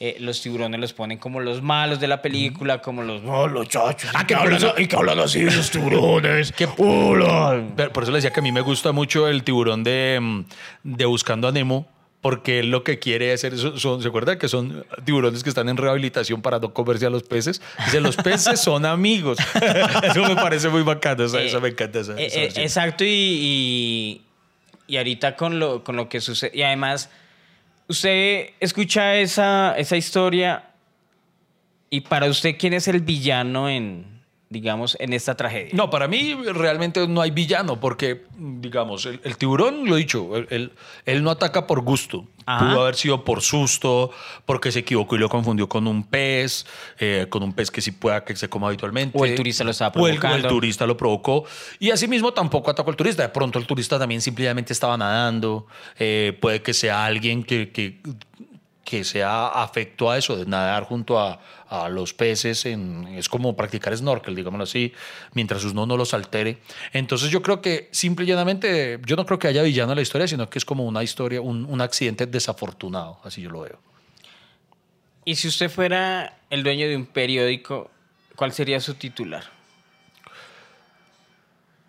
eh, los tiburones los ponen como los malos de la película, como los. No, los chachos. Ah, y que por hablan, eso- y que hablan así los tiburones. Que- (laughs) Hola. Pero Por eso le decía que a mí me gusta mucho el tiburón de, mm, de Buscando a Nemo, porque él lo que quiere hacer, son, ¿se acuerda que son tiburones que están en rehabilitación para no comerse a los peces? Dice, los peces son amigos. (laughs) eso me parece muy bacano, eso, Eh, eso me encanta. Esa, eh, esa eh, exacto, y, y, y ahorita con lo, con lo que sucede. Y además, usted escucha esa, esa historia y para usted, ¿quién es el villano en, digamos, en esta tragedia? No, para mí realmente no hay villano, porque, digamos, el, tiburón, lo he dicho, él- él no ataca por gusto. Ajá. Pudo haber sido por susto, porque se equivocó y lo confundió con un pez, eh, con un pez que sí pueda que se coma habitualmente. O el turista lo estaba O el- o el, provocando. turista lo provocó. Y asimismo tampoco atacó al turista. De pronto el turista también simplemente estaba nadando. Eh, puede que sea alguien que, que, que sea afecto a eso, de nadar junto a, a los peces. Es como practicar snorkel, digámoslo así, mientras uno no los altere. Entonces yo creo que simple y llanamente, yo no creo que haya villano en la historia, sino que es como una historia, un, un accidente desafortunado, así yo lo veo. Y si usted fuera el dueño de un periódico, ¿cuál sería su titular?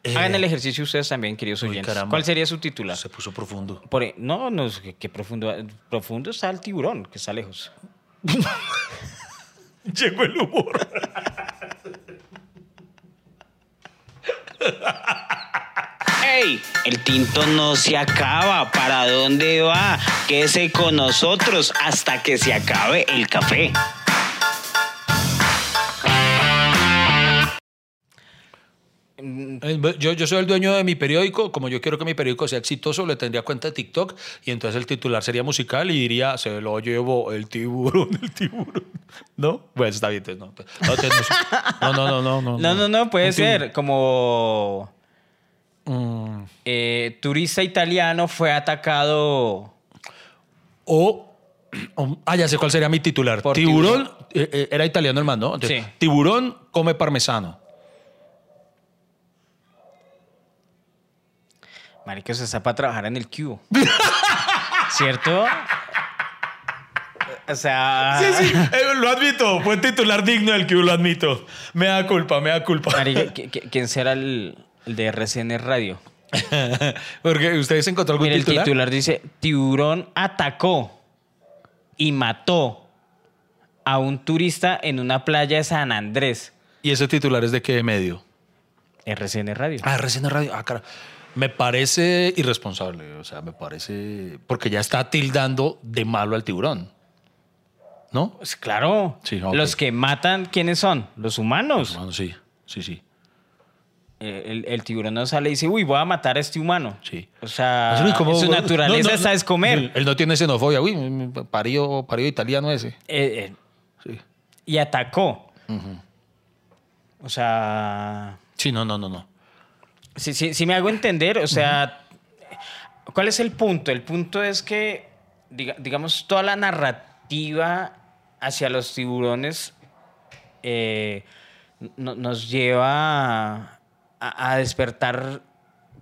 Hagan el ejercicio ustedes también, queridos Eh, uy, oyentes. caramba. ¿Cuál sería su titular? Se puso profundo. Por no, no, que profundo, profundo está el tiburón, que está lejos. (laughs) Llegó el humor. ¡Ey! El tinto no se acaba. ¿Para dónde va? Quédese con nosotros hasta que se acabe el café. Yo, yo soy el dueño de mi periódico. Como yo quiero que mi periódico sea exitoso, le tendría cuenta de TikTok y entonces el titular sería musical y diría: Se lo llevo el tiburón, el tiburón. (laughs) ¿No? Pues está bien, no. No, no, no, no, no. No, No, puede ser como Mm. eh, turista italiano fue atacado. O. o- Ah, ya sé cuál sería mi titular. Tiburón. eh, eh, era italiano el man, ¿no? Entonces, Sí. Tiburón come parmesano. Marico, se está para trabajar en el cubo. (laughs) ¿Cierto? O sea. Sí, sí, eh, lo admito. Fue titular digno del que lo admito. Me da culpa, me da culpa. Marico, ¿qui- (laughs) qui- ¿quién será el, el de RCN Radio? Porque ustedes encontró algún Mira, el titular. titular dice: Tiburón atacó y mató a un turista en una playa de San Andrés. ¿Y ese titular es de qué medio? RCN Radio. Ah, de radio. Ah, cara. Me parece irresponsable. O sea, me parece. Porque ya está tildando de malo al tiburón. ¿No? Pues claro. Sí. Los que matan, ¿quiénes son? Los humanos. Hermano, sí, sí, sí. Eh, El, el tiburón no sale y dice, uy, voy a matar a este humano. Sí. O sea, Uy, ¿cómo- su naturaleza No, no, está es comer. Él, no tiene xenofobia. Uy, parió, parió italiano ese. Eh, eh, Sí. y atacó. O sea, Sí, no, no, no, no. Si, me hago entender, o sea, ¿cuál es el punto? El punto es que, diga- digamos, toda la narrativa hacia los tiburones eh, no- nos lleva a, despertar,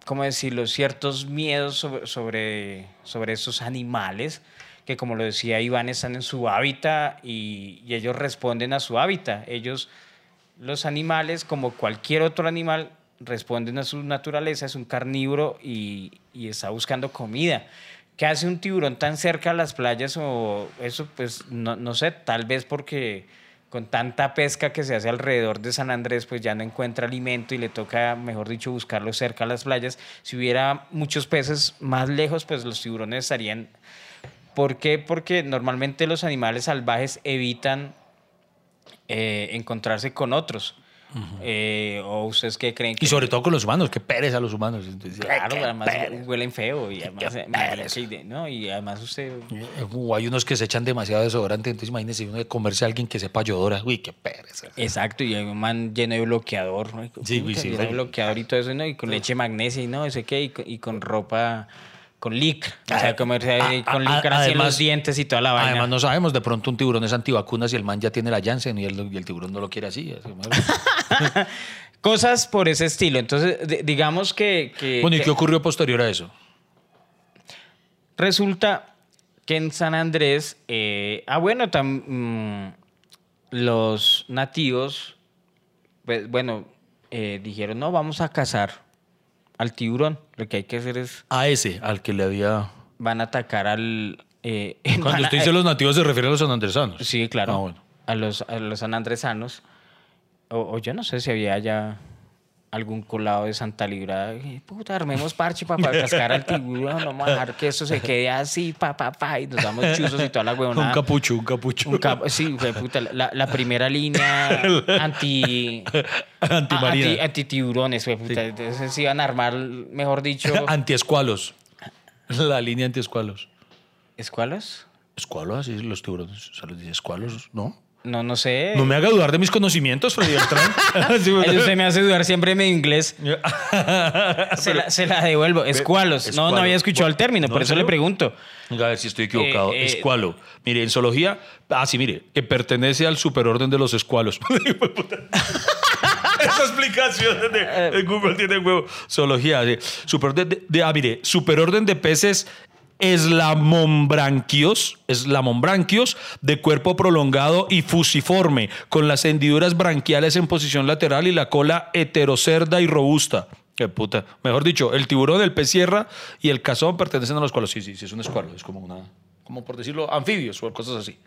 ¿cómo decirlo?, ciertos miedos sobre, sobre, sobre esos animales que, como lo decía Iván, están en su hábitat y ellos responden a su hábitat. Ellos, los animales, como cualquier otro animal, responden a su naturaleza, es un carnívoro y, está buscando comida. ¿Qué hace un tiburón tan cerca a las playas o eso? Pues no, no sé, tal vez porque con tanta pesca que se hace alrededor de San Andrés, pues ya no encuentra alimento y le toca, mejor dicho, buscarlo cerca a las playas. Si hubiera muchos peces más lejos, pues los tiburones estarían... ¿Por qué? Porque normalmente los animales salvajes evitan eh, encontrarse con otros. Eh, ¿O ustedes qué creen? Que Y sobre todo con los humanos, que pereza a los humanos. Entonces, Claro, qué además pereza. huelen feo y además, qué eh, usted... Uh, hay unos que se echan demasiado desodorante, entonces imagínese uno de comerse a alguien que sepa yodora. Uy, qué pereza. Exacto, y hay un man lleno de bloqueador. ¿no? Sí, Puta, sí, lleno de bloqueador y todo eso, ¿no? Y con leche magnesia y no, ese qué, y con ropa, con licra. O sea, comerse ahí Ah, con ah, licra así en los dientes y toda la vaina. Además, no sabemos, de pronto un tiburón es antivacunas y el man ya tiene la Janssen y el, y el tiburón no lo quiere así. (laughs) Cosas por ese estilo. Entonces, di- digamos que... que- bueno, ¿y que qué ocurrió posterior a eso? resulta que en San Andrés... eh, ah, bueno, tam- mm, los nativos, pues, bueno, eh, dijeron, no, vamos a cazar al tiburón. Lo que hay que hacer es... A ese, al que le había... van a atacar al... eh, (laughs) Cuando a- usted dice los nativos se refiere a los sanandresanos. Sí, claro. Ah, bueno. a, los, a los sanandresanos. O, o yo no sé si había ya algún colado de Santa Librada. Eh, Puta, armemos parche para cascar al tiburón. Vamos a dejar que esto se quede así, pa, pa, pa. Y nos damos chuzos y toda la huevonada. Un capucho, un capucho. Un cap- sí, fue puta, la, la primera línea (laughs) anti... Antimarina. Anti, anti tiburones, puta. Entonces se iban a armar, mejor dicho... (laughs) Antiescualos. La línea antiescualos. ¿Escualos? Escualos, así los tiburones. O sea, dice escualos, ¿no? No, no sé. No me haga dudar de mis conocimientos, Freddy Beltrán. (laughs) Usted me (laughs) hace dudar siempre en mi inglés. (laughs) Se la, se la devuelvo. Escualos. No, escualo. no había escuchado el término, ¿No, por eso le pregunto. Venga, a ver si estoy equivocado. Eh, eh, Escualo. Mire, en zoología. Ah, sí, mire. Que pertenece al superorden de los escualos. Esa explicación de, de Google tiene huevo. Zoología. Superorden de, de- ah, mire. Superorden de peces eslamombranquios, eslamombranquios de cuerpo prolongado y fusiforme, con las hendiduras branquiales en posición lateral y la cola heterocerda y robusta. Qué puta. Mejor dicho, el tiburón, el pez sierra y el cazón pertenecen a los escualos. Sí, sí, sí, es un escualo. Es como una, como por decirlo, anfibios o cosas así.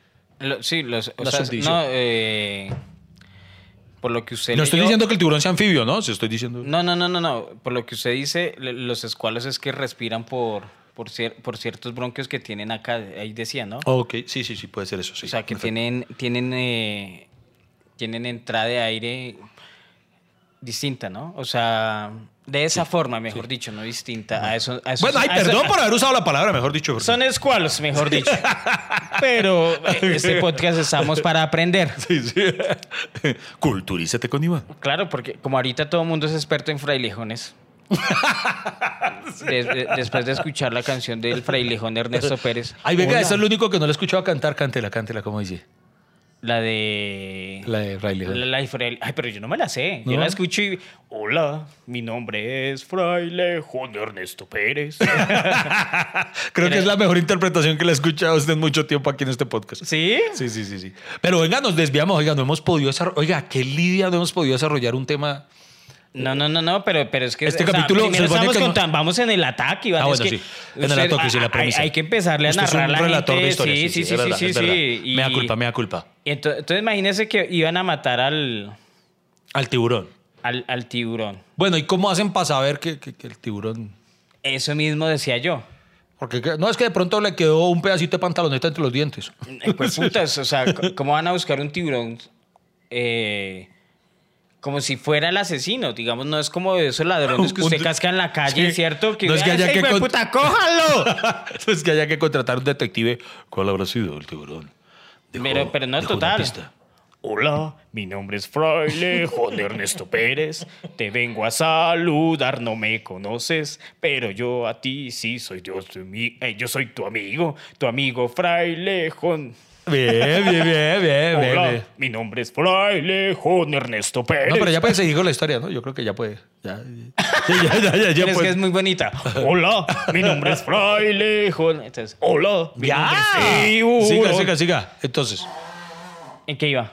Lo- sí, los, o sea, no, eh, por lo que usted No estoy diciendo que el tiburón sea anfibio, ¿no? Si estoy diciendo. No, no, no, no, no. Por lo que usted dice, los escualos es que respiran por, por, cier- por ciertos bronquios que tienen acá. Ahí decía, ¿no? Ok, sí, sí, sí, puede ser eso. Sí, o sea, que perfecto. tienen, tienen, eh, tienen entrada de aire. distinta, ¿no? O sea, de esa forma, mejor dicho, no distinta. A eso, a esos- Bueno, ay, a eso- perdón por haber usado la palabra, mejor dicho. porque- Son escualos, mejor dicho. (laughs) Pero eh, este podcast estamos (laughs) para aprender. Sí, sí. (laughs) Culturízate con Iván. Claro, porque como ahorita todo el mundo es experto en frailejones. (laughs) de- de- después de escuchar la canción del frailejón de Ernesto (laughs) Pérez. Ay, venga, Hola. eso es lo único que no le he escuchado cantar. Cántela, cántela, como dice. La de... La de Riley. La, la de fraile- Ay, pero yo no me la sé. Yo ¿No? la escucho y... Hola, mi nombre es Frailejón Ernesto Pérez. (laughs) Creo que es la mejor interpretación que le he escuchado usted en mucho tiempo aquí en este podcast. ¿Sí? Sí, sí, sí, sí. Pero venga, nos desviamos. Oiga, no hemos podido desarrollar. Oiga, qué lidia no hemos podido desarrollar un tema. No, no, no, no, pero, pero es que... Este o sea, capítulo primero se supone estamos que no- Vamos en el ataque, Iván. Ah, es bueno, que sí. En el usted- ataque, sí, la hay- premisa. Hay, que empezarle a Usted es narrar un la relator gente. de historias. Sí, sí, sí, sí, verdad, sí, sí. Y- Mea culpa, mea culpa. y ento- Entonces, imagínense que iban a matar al, Al tiburón. al, al tiburón. Bueno, ¿y cómo hacen para saber que, que- que el tiburón... Eso mismo decía yo. Porque que- no es que de pronto le quedó un pedacito de pantaloneta entre los dientes. Eh, Pues (laughs) putas, o sea, ¿cómo van a buscar un tiburón? Eh, como si fuera el asesino, digamos, no es como de esos ladrones (laughs) que usted casca en la calle, Sí. ¿cierto? Que No es que haya "Ese que con- puta, cójalo! (laughs) no es que haya que contratar un detective. ¿Cuál habrá sido el tiburón? Dejó- Pero- pero no total. Hola, mi nombre es Fraile Juan Ernesto Pérez. Te vengo a saludar, no me conoces, pero yo a ti sí soy Dios, tu ami- eh, yo soy tu amigo, tu amigo Fraile Juan. Bien, bien, bien, bien, bien, Hola, bien. mi nombre es Fraile Juan Ernesto Pérez. No, pero ya puede seguir con la historia, ¿no? Yo creo que ya puede. Ya, ya, ya, ya, ya, ya es puede. que es muy bonita. Hola, mi nombre es Fraile Juan. Entonces, hola, mi nombre es. Siga, siga, siga. Entonces, ¿En qué iba?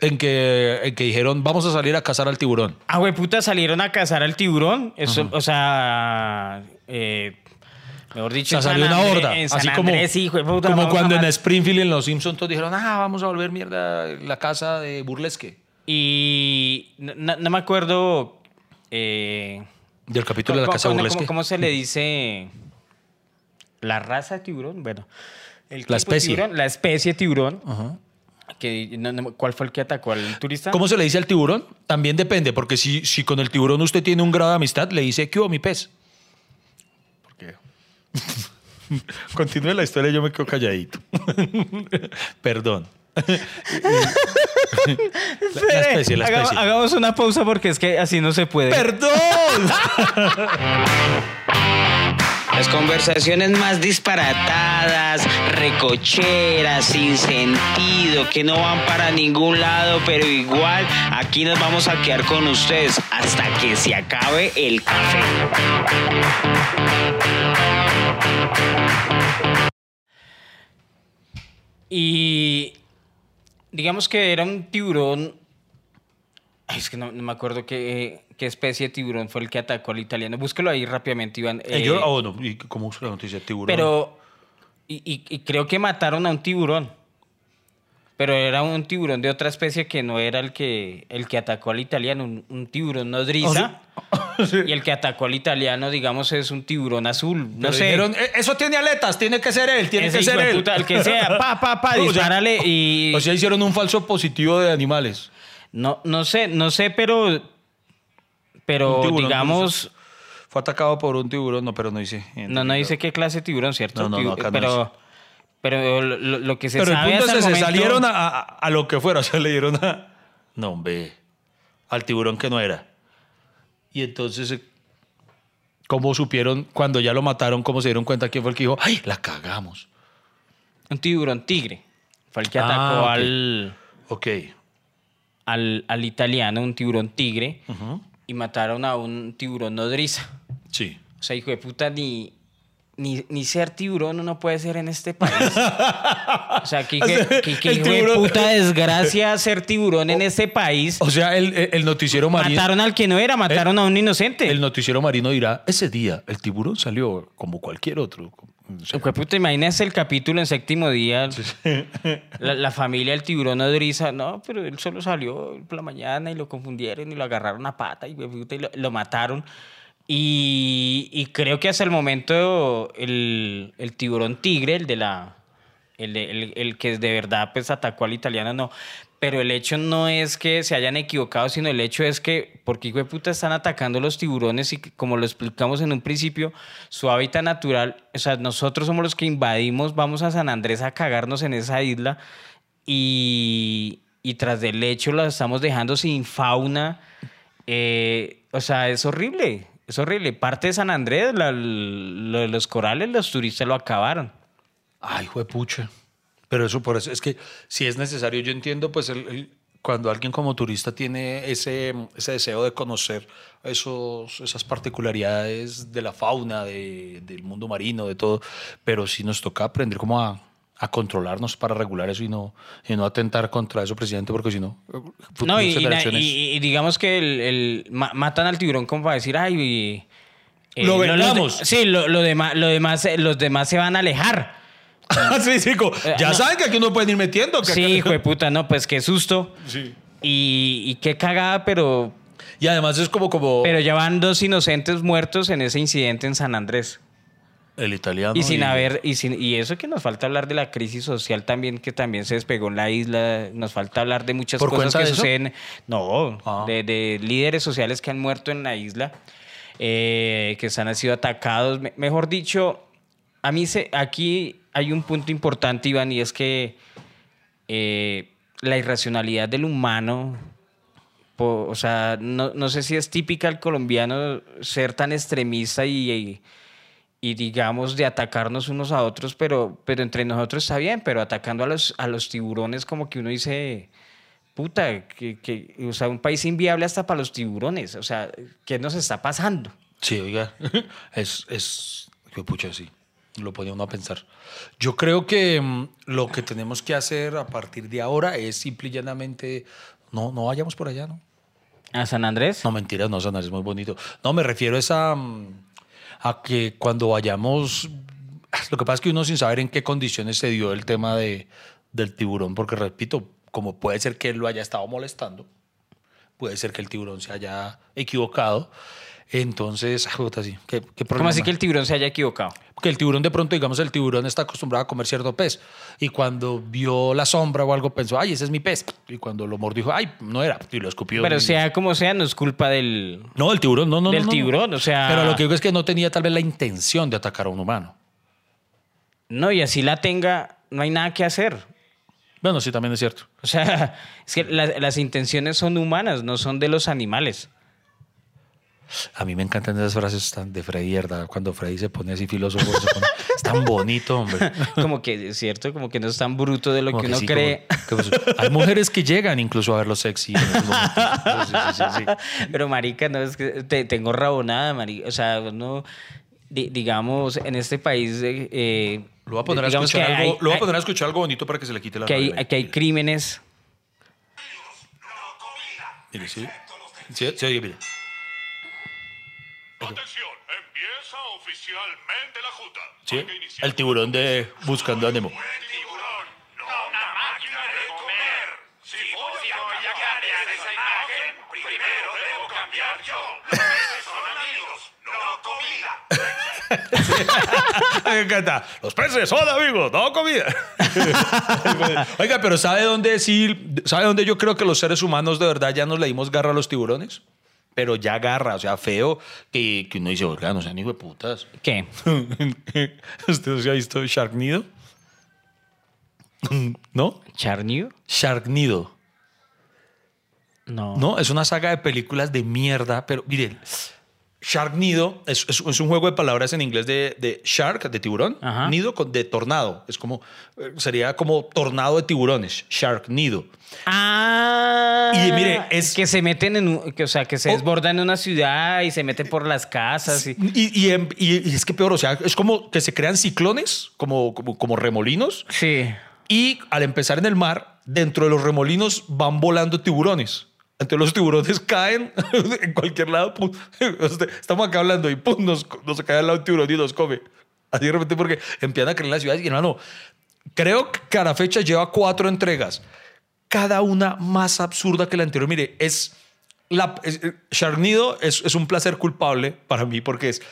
en que, en que dijeron, vamos a salir a cazar al tiburón. Ah, güey, puta, salieron a cazar al tiburón. Eso, o sea, eh, mejor O dicho, sea, en San salió una horda. En San así como, Andrés, hijo de puta, como cuando en Springfield en Los Simpsons todos dijeron, ah, vamos a volver mierda la casa de Burlesque. Y no, me acuerdo. Eh, Del capítulo de la ¿cómo- casa cómo- Burlesque. cómo- cómo se le dice? La raza de tiburón. Bueno, el de especie. tiburón, la especie de tiburón. Ajá. Que, no- no- ¿Cuál fue el que atacó al turista? ¿Cómo se le dice al tiburón? También depende, porque si, si con el tiburón usted tiene un grado de amistad, le dice, ¿qué hubo, mi pez? (laughs) Continúe la historia, yo me quedo calladito. (laughs) Perdón. la, (laughs) la especie, la Haga- especie. hagamos una pausa porque es que así no se puede. ¡Perdón! Las conversaciones más disparatadas, recocheras, sin sentido, que no van para ningún lado, pero igual aquí nos vamos a quedar con ustedes hasta que se acabe el café. Y digamos que era un tiburón. Es que no, no me acuerdo qué, qué especie de tiburón fue el que atacó al italiano. Búsquelo ahí rápidamente, Iván. Eh, Eh, yo, oh, no, ¿y ¿Cómo usa la noticia? Tiburón. pero. Y, y- y creo que mataron a un tiburón. Pero era un tiburón de otra especie que no era el que, el que atacó al italiano, un, un tiburón nodriza. (laughs) Y el que atacó al italiano, digamos, es un tiburón azul. No Pero sé. dijeron, "Eh, eso tiene aletas, tiene que ser él, tiene Ese que ser él. puta, el que sea, (laughs) pa, pa, pa, O sea, y... O sea, hicieron un falso positivo de animales. No, no sé, no sé, pero. Pero tiburón, digamos. Fue atacado por un tiburón, no, pero no dice. No, no dice qué clase de tiburón, ¿cierto? No, no, no, acá no pero, dice. pero lo, lo- que se Pero el sabe punto es que el se salieron a, a- a lo que fuera, (laughs) o sea, le dieron a... No, hombre, al tiburón que no era. Y entonces, eh, ¿cómo supieron cuando ya lo mataron, cómo se dieron cuenta quién fue el que dijo, ¡ay, la cagamos! Un tiburón tigre. Fue el que Ah, atacó ok. al, Ok. al, al italiano, un tiburón tigre. Y mataron a un tiburón nodriza. Sí. O sea, hijo de puta, ni, ni, ni ser tiburón uno puede ser en este país. o sea, que, (laughs) O el puta desgracia ser tiburón en este país. O sea, el, el- el noticiero marino... Mataron al que no era, mataron a un inocente. El noticiero marino dirá, ese día el tiburón salió como cualquier otro. O sea, puta, imagínese el capítulo en séptimo día. (laughs) La, la familia del tiburón nodriza. No, pero él solo salió por la mañana y lo confundieron y lo agarraron a pata y, puta, y lo, lo mataron. Y, creo que hasta el momento el, tiburón tigre, el de la, el, el- que de verdad pues atacó al italiano, no. Pero el hecho no es que se hayan equivocado, sino el hecho es que, porque hijo de puta están atacando los tiburones y como lo explicamos en un principio, su hábitat natural, o sea, nosotros somos los que invadimos, vamos a San Andrés a cagarnos en esa isla y, y tras del hecho la estamos dejando sin fauna. Eh, o sea, es horrible, es horrible. Parte de San Andrés, lo de los corales, los turistas lo acabaron. Ay, juepucha. Pero eso por eso es que si es necesario, yo entiendo, pues cuando alguien como turista tiene ese, ese deseo de conocer esos, esas particularidades de la fauna, de- del mundo marino, de todo, pero sí nos toca aprender cómo a, a controlarnos para regular eso y no, y no atentar contra eso, presidente, porque si no, No, futuras y, digamos que el, el- ma- matan al tiburón como para decir, ay, y- eh, Lo los de- vendamos. sí, lo, lo demás, lo demás, eh, los demás se van a alejar. sí, sí, como, Eh, ya no. saben que aquí no pueden ir metiendo. que Sí, acá- hijo de puta, no, pues qué susto. Sí. Y, y qué cagada, pero, Y además es como, como pero ya van dos inocentes muertos en ese incidente en San Andrés. El italiano. Y sin haber, y, sin, y eso que nos falta hablar de la crisis social también, que también se despegó en la isla, nos falta hablar de muchas ¿Por cosas que de eso? suceden, no, Ah. de, de líderes sociales que han muerto en la isla, eh, que se han sido atacados. Me- mejor dicho, a mí se, aquí hay un punto importante, Iván, y es que eh, la irracionalidad del humano po- o sea, no, no sé si es típica al colombiano ser tan extremista y, y- y, digamos de atacarnos unos a otros, pero, pero entre nosotros está bien, pero atacando a los, a los tiburones como que uno dice, puta, que, que- o sea, un país inviable hasta para los tiburones, o sea, ¿qué nos está pasando? Sí, oiga, (laughs) es, es, qué pucha, sí, lo ponía uno a pensar. Yo creo que mm, lo que tenemos que hacer a partir de ahora es simple y llanamente, no, no vayamos por allá, ¿no? ¿A San Andrés? No, mentiras, no, San Andrés es muy bonito. No, me refiero a, mm, a que cuando vayamos, lo que pasa es que uno sin saber en qué condiciones se dio el tema de, del tiburón, porque repito, como puede ser que él lo haya estado molestando, puede ser que el tiburón se haya equivocado. Entonces, puta, sí, ¿qué, qué ¿Cómo así que el tiburón se haya equivocado? Porque el tiburón de pronto, digamos, el tiburón está acostumbrado a comer cierto pez. Y cuando vio la sombra o algo, pensó, ay, ese es mi pez. Y cuando lo mordió, dijo, ay, no era. Y lo escupió. Pero Y- sea como sea, no es culpa del... No, el tiburón, no, no. Del no, no. tiburón, o sea- Pero lo que digo es que no tenía tal vez la intención de atacar a un humano. No, y así la tenga, no hay nada que hacer. Bueno, sí, también es cierto. O sea, es que la- las intenciones son humanas, no son de los animales. A mí me encantan esas frases tan de Freddy, ¿verdad? Cuando Freddy se pone así filósofo, se pone- es tan bonito, hombre. (laughs) Como que es cierto, como que no es tan bruto de lo Como que que uno sí, cree. como- que, pues, hay mujeres que llegan incluso a verlo sexy. en esos momentos. Sí, sí, sí, sí. (laughs) Pero marica, no es que te, tengo rabonada, marica. O sea, no, di- digamos, en este país, eh, eh, Lo voy a poner a escuchar algo, hay- lo voy a hay- poner a escuchar algo bonito para que se le quite la que hay, rabia. que hay crímenes. Mire, sí. Sí, sí, oye, mire. Atención, empieza oficialmente la juta. Sí, el tiburón de Buscando a Nemo. Tiburón, no una máquina de comer. Si voy a cambiar esa imagen, primero debo cambiar yo. Los peces son amigos, no comida. (laughs) Me encanta. Los peces son amigos, no comida. (laughs) Oiga, pero ¿sabe dónde sí? ¿Sabe dónde yo creo que los seres humanos de verdad ya nos le dimos garra a los tiburones? Pero ya garra, o sea, feo, que, que uno dice, oiga, no sean hijo de putas. ¿Qué? (laughs) ¿Usted se ha visto Sharknido? (laughs) ¿No? ¿Charnew? Sharknido. No. No, es una saga de películas de mierda, pero miren, Sharknido es, es, es un juego de palabras en inglés de, de shark, de tiburón, Ajá. nido con, de tornado. Es como, eh, sería como tornado de tiburones, Sharknido. Ah. Y mire, es- que se meten en, un- que, o sea, que se Oh. desbordan en una ciudad y se meten por las casas. Y- y es que peor, o sea, es como que se crean ciclones, como, como, como remolinos, sí. y al empezar en el mar, dentro de los remolinos van volando tiburones. Entonces los tiburones caen (laughs) en cualquier lado. pum. (laughs) Estamos acá hablando y pum, nos, nos cae al lado un tiburón y nos come. Así de repente porque empiezan a creer en la ciudad. Y hermano, creo que cada fecha lleva cuatro entregas. Cada una más absurda que la anterior. Mire, es... La, es- Sharknido es, es un placer culpable para mí porque es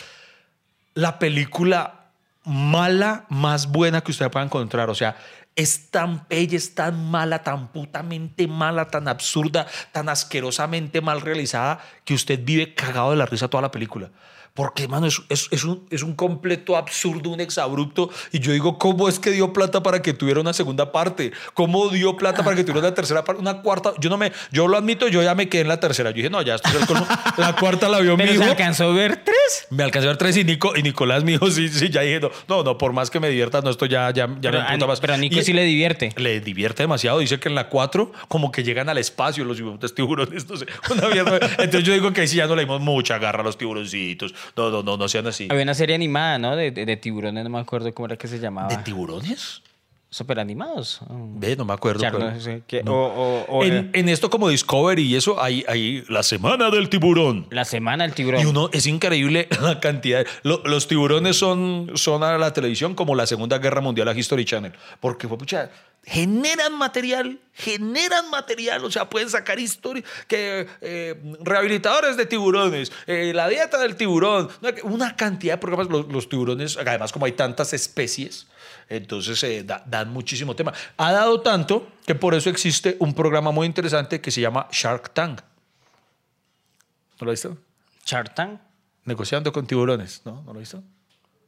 la película mala más buena que usted pueda encontrar. O sea, es tan bella, es tan mala, tan putamente mala, tan absurda, tan asquerosamente mal realizada que usted vive cagado de la risa toda la película. Porque, mano, es, es, es un, es un completo absurdo, un exabrupto. Y yo digo, ¿cómo es que dio plata para que tuviera una segunda parte? ¿Cómo dio plata para que tuviera una tercera parte? Una cuarta. Yo no me, yo lo admito, yo ya me quedé en la tercera. Yo dije, no, ya esto es el colmo. (laughs) La cuarta la vio mi ¿Pero hijo. se alcanzó a ver tres? Me alcancé a ver tres y, Nico, y Nicolás, mi hijo, sí, sí, ya dije, no, no, no, por más que me divierta, no, esto ya, ya, ya Pero me emputa más. pero a Nico Y- sí le divierte. le divierte demasiado. Dice que en la 4 como que llegan al espacio los tiburones. No sé, una mierda. (laughs) Entonces yo digo que ahí sí ya no le dimos mucha garra a los tiburoncitos. No, no, no, no sean así. Había una serie animada, ¿no? De, de- de tiburones, no me acuerdo cómo era que se llamaba. ¿De tiburones? Super animados. Mm. Ve, no me acuerdo. Charno, pero- no sé qué- no. o- o- o- en, en esto como Discovery y eso, hay, hay la semana del tiburón. La semana del tiburón. Y uno, es increíble (laughs) la cantidad. lo- los tiburones son, son a la televisión como la Segunda Guerra Mundial a History Channel. Porque, fue pucha, generan material, generan material. O sea, pueden sacar historia. Que eh, rehabilitadores de tiburones, eh, la dieta del tiburón. Una cantidad de programas. Los, los tiburones, además, como hay tantas especies. Entonces eh, da- dan muchísimo tema. Ha dado tanto que por eso existe un programa muy interesante que se llama Shark Tank. ¿No lo has visto? Shark Tank. Negociando con tiburones, ¿no? ¿No lo has visto?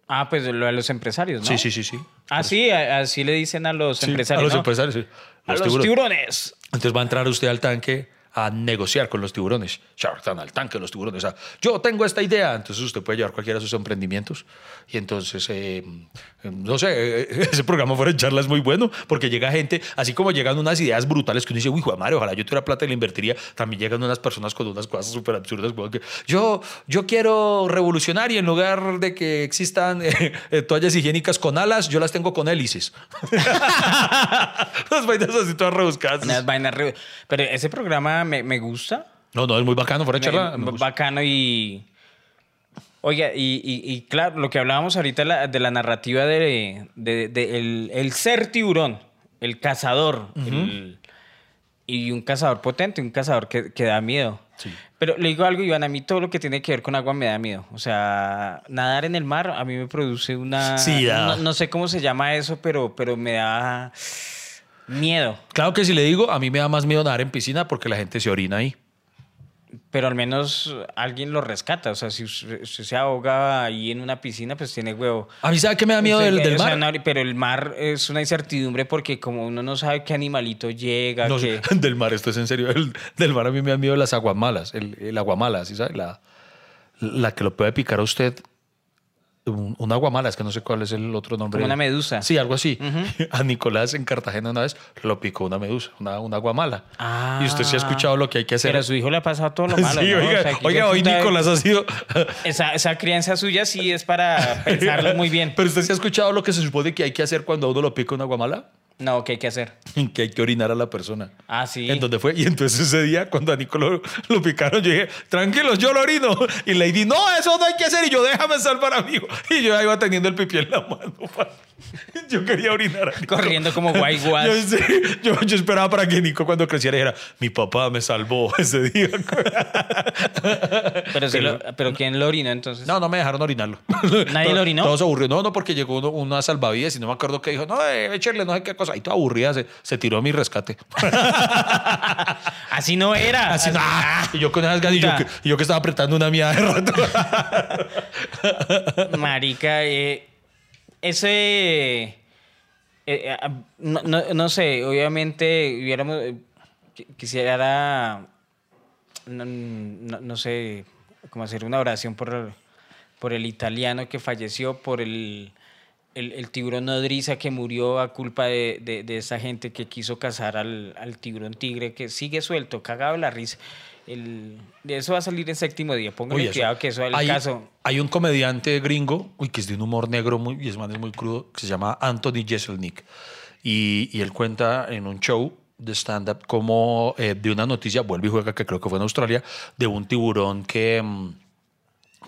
Ah, pues lo de los empresarios, ¿no? Sí, sí, sí, sí. Ah, sí, así le dicen a los Sí, empresarios. A los ¿no? empresarios, sí. A los tiburones. tiburones. Entonces va a entrar usted al tanque a negociar con los tiburones. Shark Tank, al tanque los tiburones. O sea, yo tengo esta idea. Entonces usted puede llevar cualquiera de sus emprendimientos. Y entonces, eh, no sé, eh, (laughs) ese programa fuera de charla es muy bueno porque llega gente, así como llegan unas ideas brutales que uno dice, uy, de madre, ojalá yo tuviera plata y la invertiría. También llegan unas personas con unas cosas súper absurdas. yo, yo quiero revolucionar y en lugar de que existan (laughs) eh, toallas higiénicas con alas, yo las tengo con hélices. (laughs) Las vainas así todas rebuscadas. Unas vainas re- Pero ese programa me, me gusta. No, no, es muy bacano, fuera de charla. Me- bacano y. Oiga, y, y- y claro, lo que hablábamos ahorita la- de la narrativa de, de- de el, el ser tiburón, el cazador, el- y un cazador potente, un cazador que, que da miedo. Sí. Pero le digo algo, Iván, a mí todo lo que tiene que ver con agua me da miedo. O sea, nadar en el mar a mí me produce una... Sí, no, no sé cómo se llama eso, pero, pero me da miedo. Claro que si le digo, a mí me da más miedo nadar en piscina porque la gente se orina ahí. Pero al menos alguien lo rescata. O sea, si usted se ahoga ahí en una piscina, pues tiene huevo. A mí, ¿sabe qué me da miedo Usted- del, del o sea, mar? no, pero el mar es una incertidumbre porque como uno no sabe qué animalito llega, No, qué... (laughs) del mar, esto es en serio. El- del mar a mí me da miedo las aguamalas. El, el aguamala, ¿sí sabe? La, la que lo puede picar a usted. Un, un aguamala, es que no sé cuál es el otro nombre. Como una medusa. Sí, algo así. (laughs) A Nicolás en Cartagena una vez lo picó una medusa, una, una aguamala. Ah. y usted sí ha escuchado lo que hay que hacer. Pero a su hijo le ha pasado todo lo (laughs) malo, sí, ¿no? oiga, O sea, que oiga, hoy Nicolás ha sido... (laughs) Esa, esa crianza suya sí es para pensarlo muy bien. Pero usted sí ha escuchado lo que se supone que hay que hacer cuando a uno lo pica una aguamala. No, ¿qué hay que hacer? Que hay que orinar a la persona. Ah, sí. ¿En dónde fue? Y entonces ese día, cuando a Nico lo, lo picaron, yo dije, tranquilos, yo lo orino. Y Lady, no, eso no hay que hacer. Y yo, déjame salvar a mi hijo. Y yo iba teniendo el pipí en la mano. (laughs) Yo quería orinar a Nico. Corriendo como guay guas. Yo, sí, yo, yo esperaba para que Nico cuando creciera dijera, mi papá me salvó (laughs) ese día. Pero, sí lo- pero ¿quién lo orinó entonces? No, no me dejaron orinarlo. ¿Nadie lo orinó? Todos se aburrió. No, no, porque llegó uno- una salvavidas y no me acuerdo qué dijo. No, eh, échale no sé qué cosa. Y todo aburrida se, se tiró a mi rescate. (laughs) Así no era. Así, ¡ah! Y yo con esas ganas y yo, que- y yo que estaba apretando una mía de rato. (laughs) Marica, eh, ese... eh, eh, ah, no, no- no sé, obviamente hubiéramos... qui- quisiera... No, no- no sé, como hacer una oración por, por el italiano que falleció, por el, el, el tiburón nodriza que murió a culpa de, de, de esa gente que quiso cazar al, al tiburón tigre que sigue suelto, cagado la risa. El, de eso va a salir en séptimo día. Eso- cuidado que eso es el hay, caso. hay un comediante gringo, uy, que es de un humor negro muy, y es, man, es muy crudo, que se llama Anthony Jeselnik. Y, y él cuenta en un show de stand-up como eh, de una noticia, vuelve y juega, que creo que fue en Australia, de un tiburón que... mm,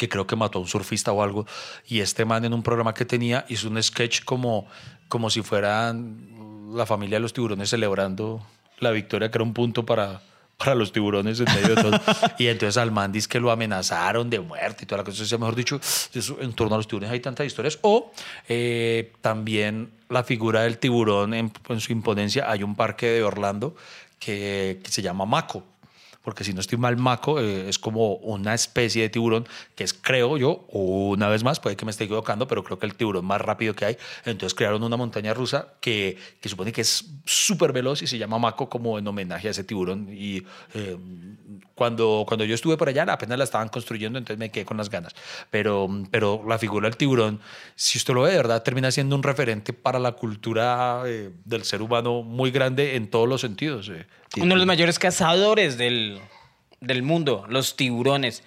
que creo que mató a un surfista o algo, y este man en un programa que tenía hizo un sketch como, como si fueran la familia de los tiburones celebrando la victoria, que era un punto para, para los tiburones en medio de todo. (laughs) y entonces al man dice que lo amenazaron de muerte y toda la cosa. Entonces, mejor dicho, en torno a los tiburones hay tantas historias. O eh, también la figura del tiburón en, en su imponencia. Hay un parque de Orlando que, que se llama Maco porque si no estoy mal, Mako eh, es como una especie de tiburón que es, creo yo, una vez más, puede que me esté equivocando, pero creo que el tiburón más rápido que hay. Entonces crearon una montaña rusa que, que supone que es súper veloz y se llama Mako como en homenaje a ese tiburón. Y eh, cuando, cuando yo estuve por allá, apenas la estaban construyendo, entonces me quedé con las ganas. Pero, pero la figura del tiburón, si usted lo ve de verdad, termina siendo un referente para la cultura eh, del ser humano muy grande en todos los sentidos. eh. Uno de los mayores cazadores del, del mundo, los tiburones.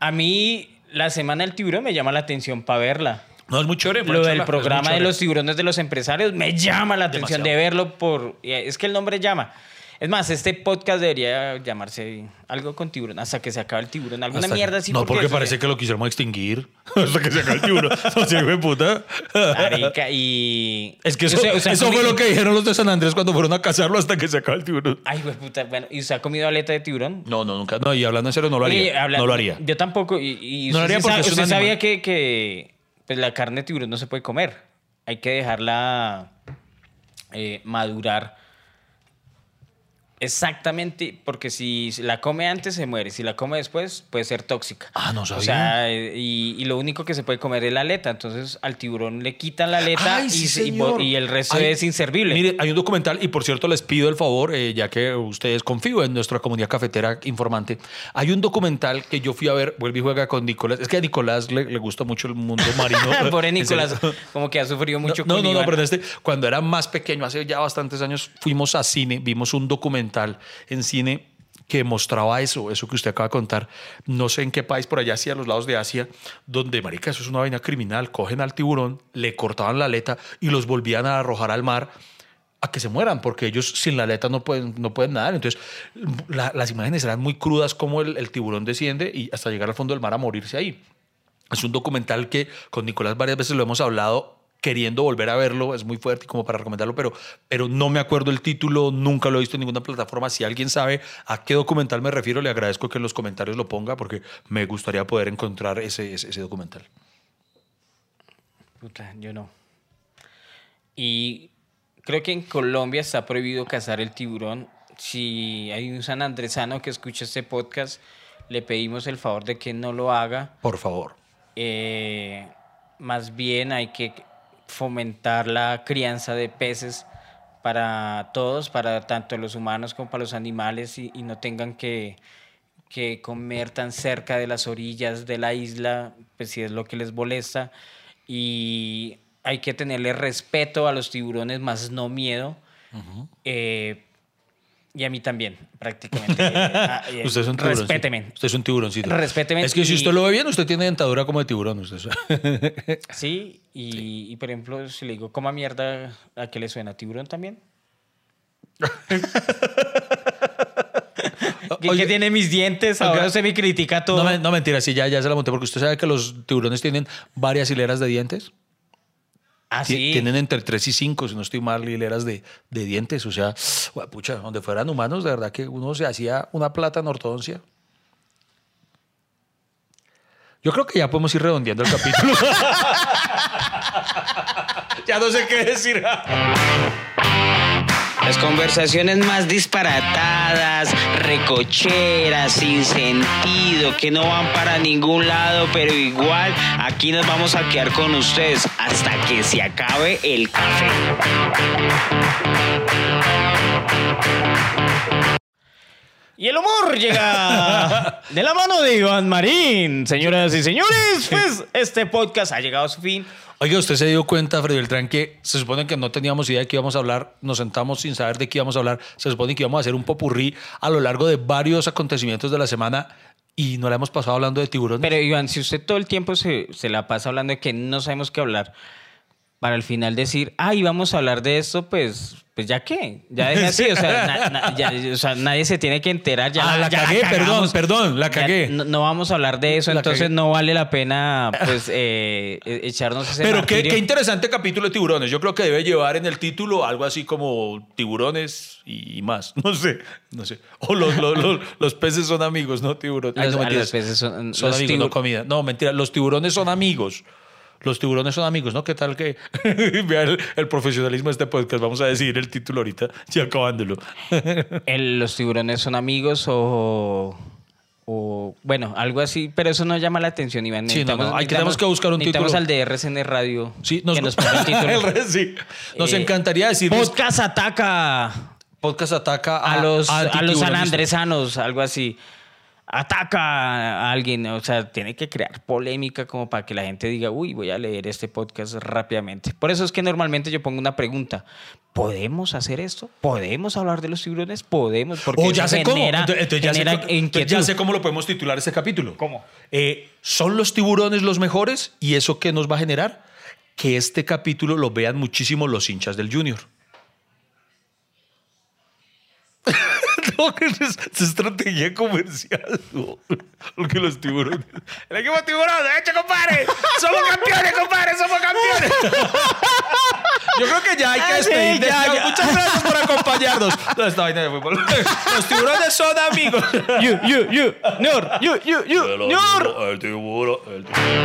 A mí, la semana del tiburón me llama la atención para verla. No, es muy chévere. Lo del programa de los tiburones de los empresarios me llama la atención Demasiado. de verlo por... Es que el nombre llama. Es más, este podcast debería llamarse algo con tiburón, hasta que se acabe el tiburón. Alguna Hasta- mierda así. No, porque eso- parece que lo quisiéramos extinguir. (laughs) Hasta que se acabe el tiburón. (laughs) No puta. Marica, y... Es que eso, O sea, o sea, eso fue lo que dijeron los de San Andrés cuando fueron a cazarlo hasta que se acaba el tiburón. Ay, güey, puta. Bueno, ¿y usted ha comido aleta de tiburón? No, no, nunca. No, y hablando en serio, no lo haría. Oye, no lo haría. Yo tampoco. Y, y No lo haría porque sabe- usted sabía que, que pues, la carne de tiburón no se puede comer. Hay que dejarla eh, madurar. Exactamente, porque si la come antes se muere, si la come después puede ser tóxica. Ah, no O sabía. sea, eh, y, y lo único que se puede comer es la aleta. Entonces al tiburón le quitan la aleta Ay, y, sí, y y el resto Ay, es inservible. Mire, hay un documental, y por cierto, les pido el favor, eh, ya que ustedes confío en nuestra comunidad cafetera informante. Hay un documental que yo fui a ver, vuelve y juega con Nicolás. Es que a Nicolás le, le gusta mucho el mundo marino. (laughs) Pobre. Nicolás, como que ha sufrido mucho No, con no, no, Iván. pero en este, cuando era más pequeño, hace ya bastantes años, fuimos a cine, vimos un documental en cine que mostraba eso, eso que usted acaba de contar, no sé en qué país, por allá hacia los lados de Asia, donde, marica, eso es una vaina criminal, cogen al tiburón, le cortaban la aleta y los volvían a arrojar al mar a que se mueran, porque ellos sin la aleta no pueden, no pueden nadar. Entonces, la- las imágenes eran muy crudas, como el, el tiburón desciende y hasta llegar al fondo del mar a morirse ahí. Es un documental que con Nicolás varias veces lo hemos hablado, queriendo volver a verlo, es muy fuerte como para recomendarlo, pero, pero no me acuerdo el título, nunca lo he visto en ninguna plataforma. Si alguien sabe a qué documental me refiero, le agradezco que en los comentarios lo ponga porque me gustaría poder encontrar ese, ese, ese documental. Puta, yo no. Y creo que en Colombia está prohibido cazar el tiburón. Si hay un sanandresano que escucha este podcast, le pedimos el favor de que no lo haga. Por favor. Eh, más bien hay que fomentar la crianza de peces para todos, para tanto los humanos como para los animales y, y no tengan que, que comer tan cerca de las orillas de la isla, pues si es lo que les molesta. Y hay que tenerle respeto a los tiburones, más no miedo. Eh, y a mí también, prácticamente. (laughs) Ah, Usted es un tiburón. Respéteme. Usted es un tiburoncito. Respéteme Es que si usted lo ve bien, usted tiene dentadura como de tiburón. Usted. (laughs) Sí, y, y, por ejemplo, si le digo coma mierda, ¿a qué le suena? ¿Tiburón también? (laughs) ¿Qué, Oye, qué tiene mis dientes? Ahora oiga, usted me critica todo. No, no mentira, sí, ya, ya se la monté porque usted sabe que los tiburones tienen varias hileras de dientes. Ah, sí. Tienen entre 3 y 5, si no estoy mal, hileras de, de dientes. O sea, pucha, donde fueran humanos, de verdad que uno se hacía una plata en ortodoncia. Yo creo que ya podemos ir redondeando el capítulo. (laughs) ya no sé qué decir. (laughs) Las conversaciones más disparatadas, recocheras, sin sentido, que no van para ningún lado, pero igual aquí nos vamos a quedar con ustedes hasta que se acabe el café. Y el humor llega de la mano de Iván Marín. Señoras y señores, (laughs) pues este podcast ha llegado a su fin. Oiga, usted se dio cuenta, Freddy Beltrán, que se supone que no teníamos idea de qué íbamos a hablar, nos sentamos sin saber de qué íbamos a hablar, se supone que íbamos a hacer un popurrí a lo largo de varios acontecimientos de la semana y no la hemos pasado hablando de tiburones. Pero Iván, si usted todo el tiempo se, se la pasa hablando de que no sabemos qué hablar, para al final decir, ay, vamos a hablar de esto, pues, pues ya qué, ya deje así, o sea, (laughs) na- na- ya- o sea, nadie se tiene que enterar, ya, Ah, la ya cagué, perdón, perdón, la cagué. no, no vamos a hablar de eso, La entonces cagué. no vale la pena, pues, eh, e- echarnos ese Pero qué, interesante capítulo de tiburones. Yo creo que debe llevar en el título algo así como tiburones y, más. (laughs) No sé, no sé. O los, los, los- los peces son amigos, no tiburones. Ay, no, mentiras. los peces son- Son amigos, no comida. No, mentira. Los tiburones son amigos. Los tiburones son amigos, ¿no? ¿Qué tal que (laughs) vea el, el profesionalismo de este podcast? Vamos a decir el título ahorita, (laughs) ya acabándolo. (laughs) El- los tiburones son amigos o, o, bueno, algo así, pero eso no llama la atención, Iván. Sí, no, no, hay- tenemos que buscar un necesitamos título. al de RCN Radio Sí, nos, que nos ponga el título. El sí. Nos Eh, encantaría decir Podcast ataca podcast ataca a, a los, a los antitiburonistas. sanandresanos, algo así. Ataca a alguien, o sea, tiene que crear polémica como para que la gente diga, uy, voy a leer este podcast rápidamente. Por eso es que normalmente yo pongo una pregunta. ¿Podemos hacer esto? ¿Podemos hablar de los tiburones? ¿Podemos? Porque O ya sé cómo. genera, Entonces, entonces ya, sé, genera co- entonces inquietud. ya sé cómo lo podemos titular ese capítulo. ¿Cómo? Eh, ¿Son los tiburones los mejores? ¿Y eso qué nos va a generar? Que este capítulo lo vean muchísimo los hinchas del Junior. (laughs) no, que es, es estrategia comercial. (laughs) no. Porque los tiburones. El equipo tiburón, ¡eche, compadre! ¡Somos campeones, compadre! ¡Somos campeones! (laughs) Yo creo que ya hay que Ah, sí, despedir. de ya, esto. ya. Muchas gracias por acompañarnos. No, esta vaina de fútbol. Los tiburones son amigos. You, you, you, Nur, you, you, you, Nur. El tiburón, el tiburón.